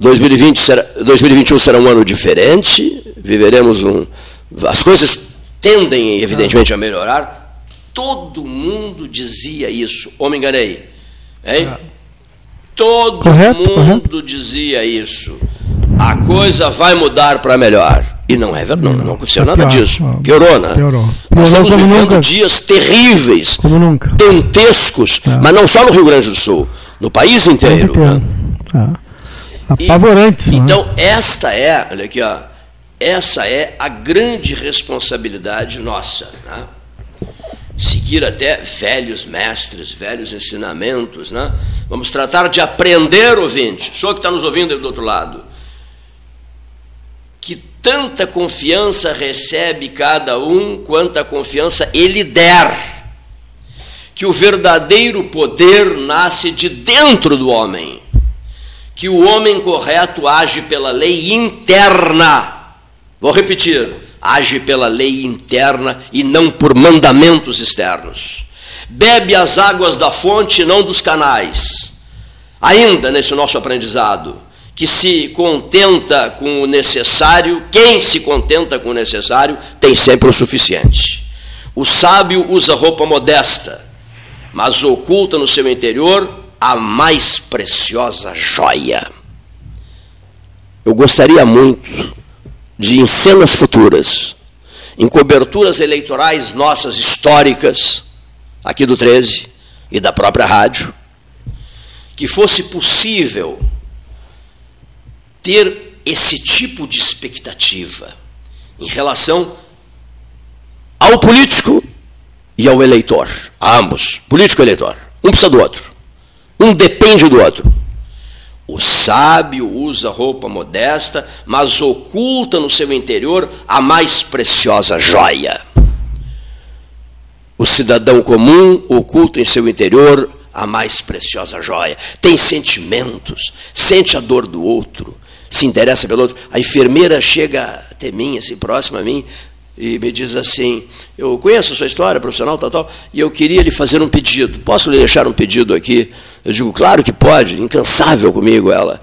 [SPEAKER 7] 2020 será, 2021 será um ano diferente, viveremos um. As coisas tendem, evidentemente, a melhorar, Todo mundo dizia isso, ou me enganei? Hein? Ah. Todo correto, mundo correto. dizia isso. A coisa vai mudar para melhor. E não é verdade, não, não aconteceu nada disso. Piorou, né? Piorou. Nós estamos vivendo nunca. dias terríveis, como nunca. dantescos, é. mas não só no Rio Grande do Sul, no país inteiro. Né?
[SPEAKER 1] Ah. Apavorantes.
[SPEAKER 7] E, né? Então, esta é, olha aqui, ó, essa é a grande responsabilidade nossa. Né? Seguir até velhos mestres, velhos ensinamentos. Né? Vamos tratar de aprender, ouvinte, só que está nos ouvindo do outro lado, que tanta confiança recebe cada um quanta confiança ele der. Que o verdadeiro poder nasce de dentro do homem. Que o homem correto age pela lei interna. Vou repetir age pela lei interna e não por mandamentos externos. Bebe as águas da fonte, não dos canais. Ainda nesse nosso aprendizado, que se contenta com o necessário, quem se contenta com o necessário tem sempre o suficiente. O sábio usa roupa modesta, mas oculta no seu interior a mais preciosa joia. Eu gostaria muito de em cenas futuras, em coberturas eleitorais nossas históricas, aqui do 13 e da própria rádio, que fosse possível ter esse tipo de expectativa em relação ao político e ao eleitor, a ambos, político e eleitor. Um precisa do outro. Um depende do outro. O sábio usa roupa modesta, mas oculta no seu interior a mais preciosa joia. O cidadão comum oculta em seu interior a mais preciosa joia. Tem sentimentos, sente a dor do outro, se interessa pelo outro. A enfermeira chega até mim, assim, próxima a mim, e me diz assim: Eu conheço a sua história profissional, tal, tal, e eu queria lhe fazer um pedido. Posso lhe deixar um pedido aqui? Eu digo: Claro que pode, incansável comigo ela.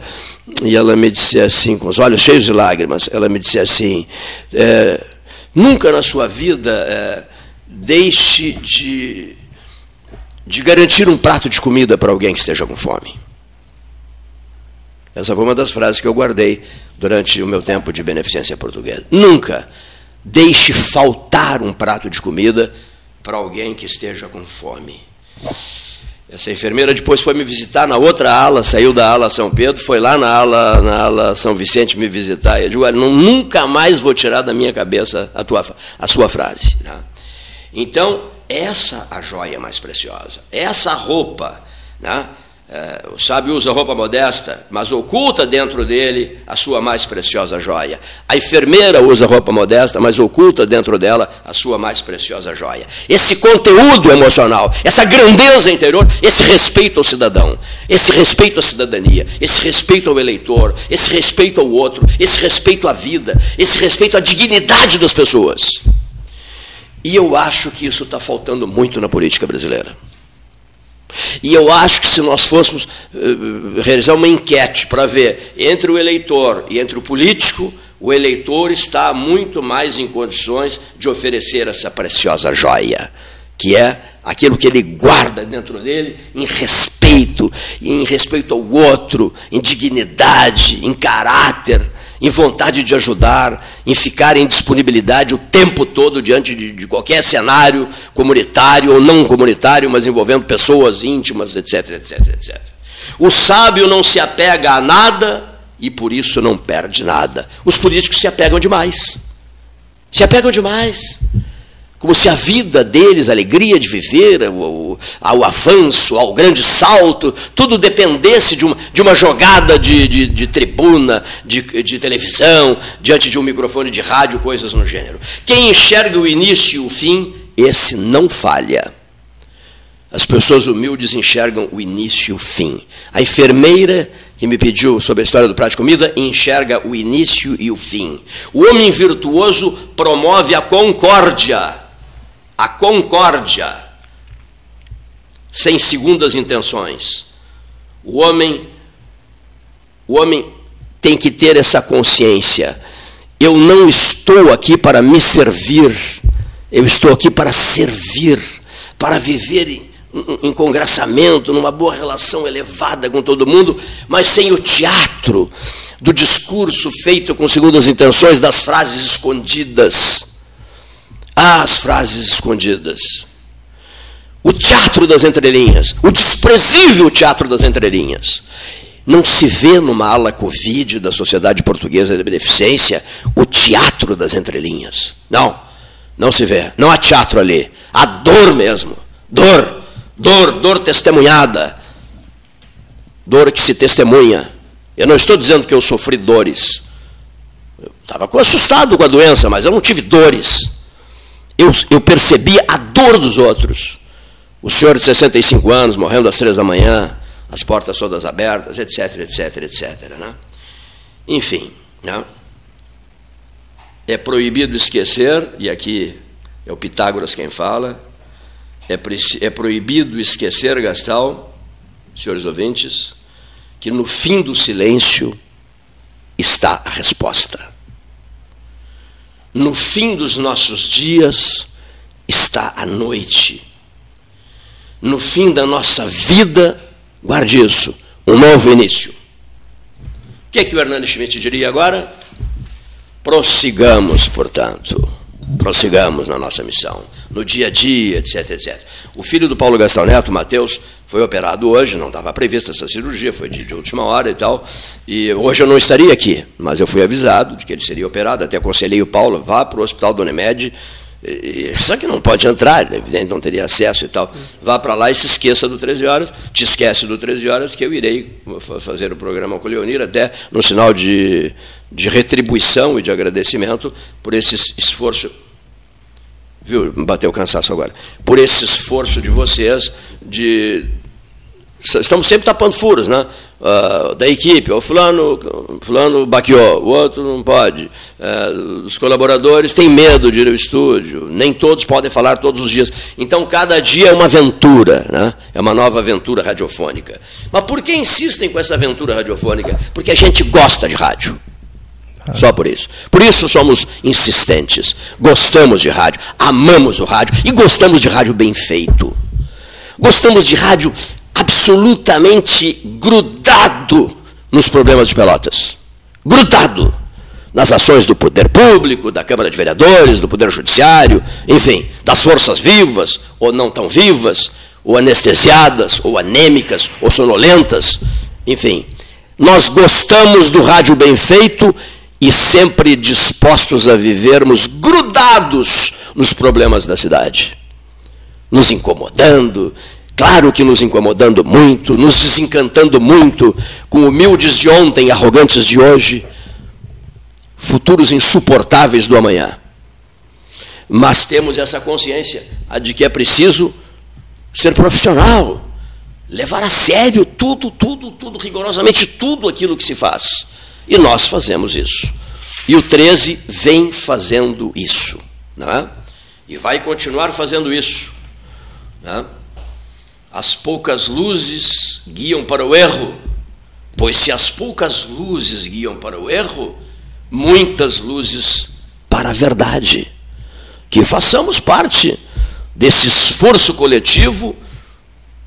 [SPEAKER 7] E ela me disse assim, com os olhos cheios de lágrimas: Ela me disse assim, é, Nunca na sua vida. É, deixe de, de garantir um prato de comida para alguém que esteja com fome. Essa foi uma das frases que eu guardei durante o meu tempo de beneficência portuguesa. Nunca deixe faltar um prato de comida para alguém que esteja com fome. Essa enfermeira depois foi me visitar na outra ala, saiu da ala São Pedro, foi lá na ala, na ala São Vicente me visitar. E eu digo, olha, nunca mais vou tirar da minha cabeça a, tua, a sua frase. Né? Então, essa a joia mais preciosa. Essa roupa, né? É, o sábio usa roupa modesta, mas oculta dentro dele a sua mais preciosa joia. A enfermeira usa roupa modesta, mas oculta dentro dela a sua mais preciosa joia. Esse conteúdo emocional, essa grandeza interior, esse respeito ao cidadão, esse respeito à cidadania, esse respeito ao eleitor, esse respeito ao outro, esse respeito à vida, esse respeito à dignidade das pessoas. E eu acho que isso está faltando muito na política brasileira. E eu acho que se nós fôssemos uh, realizar uma enquete para ver entre o eleitor e entre o político, o eleitor está muito mais em condições de oferecer essa preciosa joia, que é aquilo que ele guarda dentro dele em respeito, em respeito ao outro, em dignidade, em caráter, em vontade de ajudar, em ficar em disponibilidade o tempo todo diante de, de, qualquer cenário comunitário ou não comunitário, mas envolvendo pessoas íntimas, etc, etc, etc. O sábio não se apega a nada e por isso não perde nada. Os políticos se apegam demais. Se apegam demais como se a vida deles, a alegria de viver, ao, ao avanço, ao grande salto, tudo dependesse de uma, de uma jogada de, de, de tribuna, de, de, televisão, diante de um microfone de rádio, coisas no gênero. Quem enxerga o início e o fim, esse não falha. As pessoas humildes enxergam o início e o fim. A enfermeira que me pediu sobre a história do prato de comida enxerga o início e o fim. O homem virtuoso promove a concórdia a concórdia, sem segundas intenções. O homem, o homem tem que ter essa consciência. Eu não estou aqui para me servir, eu estou aqui para servir, para viver em, em congraçamento, numa boa relação elevada com todo mundo, mas sem o teatro do discurso feito com segundas intenções, das frases escondidas as frases escondidas. O teatro das entrelinhas, o desprezível teatro das entrelinhas. Não se vê numa ala Covid da Sociedade Portuguesa de Beneficência o teatro das entrelinhas. Não, não se vê. Não há teatro ali. Há dor mesmo. Dor, dor, dor testemunhada. Dor que se testemunha. Eu não estou dizendo que eu sofri dores. Eu estava assustado com a doença, mas eu não tive dores eu, eu percebia a dor dos outros. O senhor de 65 anos, morrendo às três da manhã, as portas todas abertas, etc, etc, etc. Né? Enfim, né? é proibido esquecer, e aqui é o Pitágoras quem fala, é, é proibido esquecer, Gastal, senhores ouvintes, que no fim do silêncio está a resposta no fim dos nossos dias está a noite. No fim da nossa vida, guarde isso, um novo início. O que, é que o Hernani Schmidt diria agora? Prossigamos, portanto, prossigamos na nossa missão, no dia a dia, etc, etc. O filho do Paulo Gastão Neto, Mateus, foi operado hoje, não estava prevista essa cirurgia, foi de, de, última hora e tal. E hoje eu não estaria aqui, mas eu fui avisado de que ele seria operado. Até aconselhei o Paulo, vá para o hospital do Unimed, Só que não pode entrar, evidente, não teria acesso e tal. Vá para lá e se esqueça do 13 horas, te esquece do 13 horas, que eu irei fazer o programa com o Leonir, até no sinal de, de retribuição e de agradecimento por esse esforço. Viu? Bateu o cansaço agora. Por esse esforço de vocês de. Estamos sempre tapando furos, né? uh, da equipe, o fulano, fulano baqueou, o outro não pode. Uh, os colaboradores têm medo de ir ao estúdio, nem todos podem falar todos os dias. Então, cada dia é uma aventura, né? é uma nova aventura radiofônica. Mas por que insistem com essa aventura radiofônica? Porque a gente gosta de rádio. Só por isso. Por isso somos insistentes. Gostamos de rádio, amamos o rádio e gostamos de rádio bem feito. Gostamos de rádio absolutamente grudado nos problemas de Pelotas. Grudado nas ações do poder público, da Câmara de Vereadores, do Poder Judiciário, enfim, das forças vivas ou não tão vivas, ou anestesiadas, ou anêmicas, ou sonolentas, enfim. Nós gostamos do rádio bem feito e sempre dispostos a vivermos grudados nos problemas da cidade, nos incomodando, Claro que nos incomodando muito, nos desencantando muito com humildes de ontem, arrogantes de hoje, futuros insuportáveis do amanhã. Mas temos essa consciência de que é preciso ser profissional, levar a sério tudo, tudo, tudo, rigorosamente tudo aquilo que se faz. E nós fazemos isso. E o 13 vem fazendo isso. Não é? E vai continuar fazendo isso. Não é? As poucas luzes guiam para o erro, pois se as poucas luzes guiam para o erro, muitas luzes para a verdade. Que façamos parte desse esforço coletivo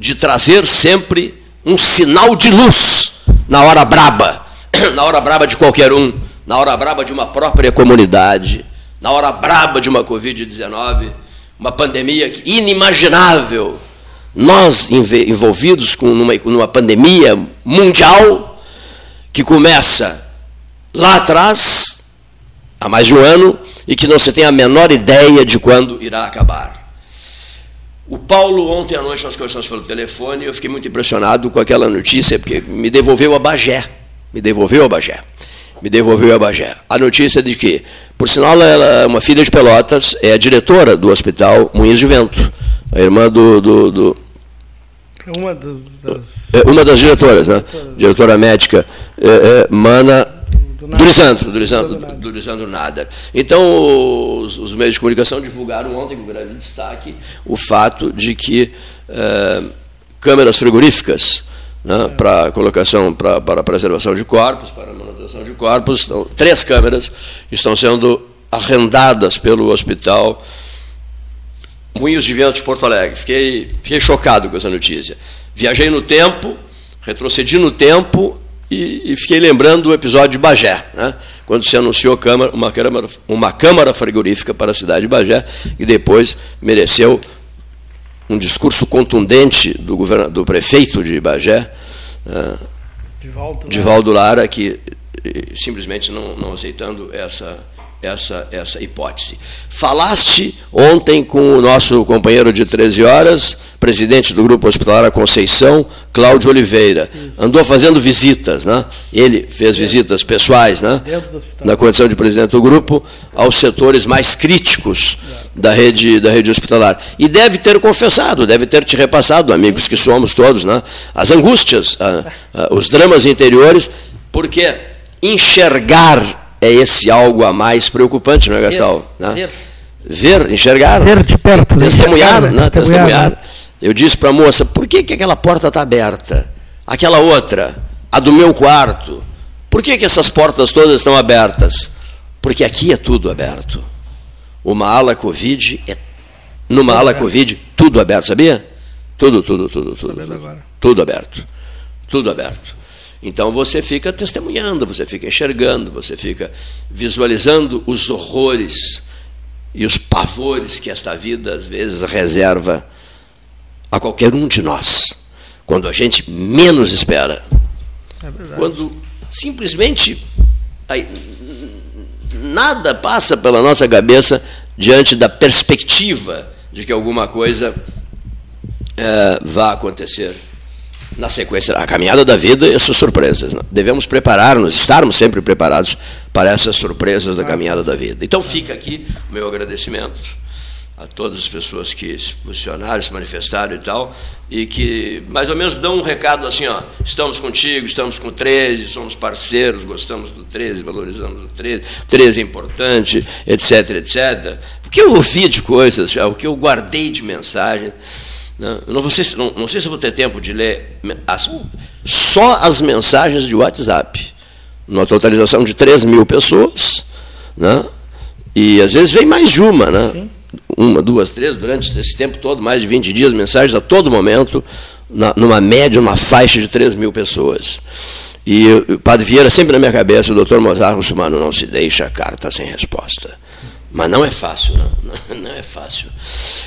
[SPEAKER 7] de trazer sempre um sinal de luz na hora braba, na hora braba de qualquer um, na hora braba de uma própria comunidade, na hora braba de uma Covid-19, uma pandemia inimaginável nós envolvidos com numa, numa pandemia mundial que começa lá atrás, há mais de um ano, e que não se tem a menor ideia de quando irá acabar. O Paulo, ontem à noite, nós conversamos pelo telefone, e eu fiquei muito impressionado com aquela notícia, porque me devolveu a Bagé. Me devolveu a Bagé. Me devolveu a Bagé. A notícia de que, por sinal, ela é uma filha de Pelotas, é a diretora do Hospital Moinhos de Vento, a irmã do, do, do
[SPEAKER 1] uma das.
[SPEAKER 7] É, uma das diretoras, né? Diretora médica, é, é, Mana do, do Lisandro, do Lisandro, do Lisandro Nader. Então, os, os, meios de comunicação divulgaram ontem, com grande destaque, o fato de que é, câmeras frigoríficas né, para colocação, pra, para preservação de corpos, para manutenção de corpos, então, três câmeras estão sendo arrendadas pelo hospital Moinhos de Vento de Porto Alegre. Fiquei, fiquei chocado com essa notícia. Viajei no tempo, retrocedi no tempo e, e fiquei lembrando do episódio de Bagé, né? quando se anunciou câmara, uma, câmara, uma câmara frigorífica para a cidade de Bagé, e depois mereceu um discurso contundente do, govern... do prefeito de Bagé, uh, Divaldo Lara, que simplesmente não, não aceitando essa essa, essa hipótese. Falaste ontem com o nosso companheiro de 13 horas, presidente do Grupo Hospitalar Conceição, Cláudio Oliveira. Andou fazendo visitas, né? ele fez visitas pessoais, né? na condição de presidente do grupo, aos setores mais críticos da rede, da rede hospitalar. E deve ter confessado, deve ter te repassado, amigos que somos todos, né? as angústias, a, a, os dramas interiores, porque enxergar é esse algo a mais preocupante, não é, Gastal? Ver, né? ver. ver enxergar.
[SPEAKER 1] Ver de perto.
[SPEAKER 7] Testemunhar, né? Testemunhar. testemunhar. Né? Eu disse para a moça, por que, que aquela porta está aberta? Aquela outra, a do meu quarto. Por que, que essas portas todas estão abertas? Porque aqui é tudo aberto. Uma ala Covid é. Numa tudo ala aberto. Covid, tudo aberto, sabia? Tudo, tudo, tudo, tudo. Tudo, tudo aberto. Tudo aberto. Então você fica testemunhando, você fica enxergando, você fica visualizando os horrores e os pavores que esta vida às vezes reserva a qualquer um de nós, quando a gente menos espera. É quando simplesmente nada passa pela nossa cabeça diante da perspectiva de que alguma coisa é, vá acontecer na sequência. A caminhada da vida e suas surpresas. Né? Devemos preparar-nos, estarmos sempre preparados para essas surpresas da caminhada da vida. Então fica aqui o meu agradecimento a todas as pessoas que se posicionaram, se manifestaram e tal, e que mais ou menos dão um recado assim, ó, estamos contigo, estamos com o 13, somos parceiros, gostamos do 13, valorizamos o 13, o 13 é importante, etc, etc. O que eu ouvi de coisas, já, o que eu guardei de mensagens? Não, não, sei, não, não sei se vou ter tempo de ler as, só as mensagens de WhatsApp, numa totalização de 3 mil pessoas, né? e às vezes vem mais de uma, né? Sim uma, duas, três, durante esse tempo todo, mais de 20 dias, mensagens a todo momento, na, numa média, uma faixa de 3 mil pessoas. E o Padre Vieira, sempre na minha cabeça, o doutor Mozart Russumano, não se deixa a carta sem resposta. Mas não é fácil, não, não é fácil.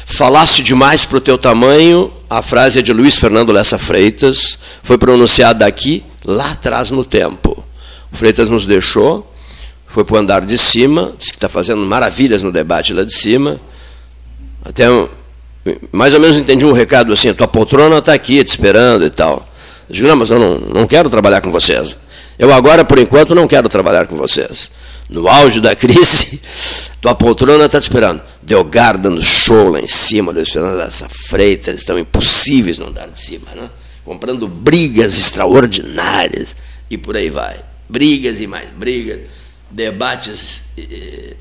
[SPEAKER 7] Falaste demais para o teu tamanho, a frase é de Luiz Fernando Lessa Freitas, foi pronunciada aqui, lá atrás no tempo. O Freitas nos deixou, foi para o andar de cima, disse que está fazendo maravilhas no debate lá de cima, até mais ou menos entendi um recado assim, tua poltrona está aqui te esperando e tal. Eu digo, não, mas eu não, não quero trabalhar com vocês. Eu agora, por enquanto, não quero trabalhar com vocês. No auge da crise, tua poltrona está te esperando. Delgar dando show lá em cima, Luiz Fernando essa Freitas, estão impossíveis no andar de cima, né? comprando brigas extraordinárias e por aí vai. Brigas e mais brigas, debates eh,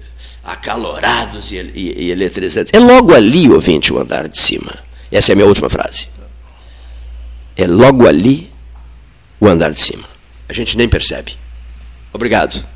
[SPEAKER 7] acalorados e, e, e eletrizantes. É logo ali, ouvinte, o andar de cima. Essa é a minha última frase. É logo ali o andar de cima a gente nem percebe. Obrigado.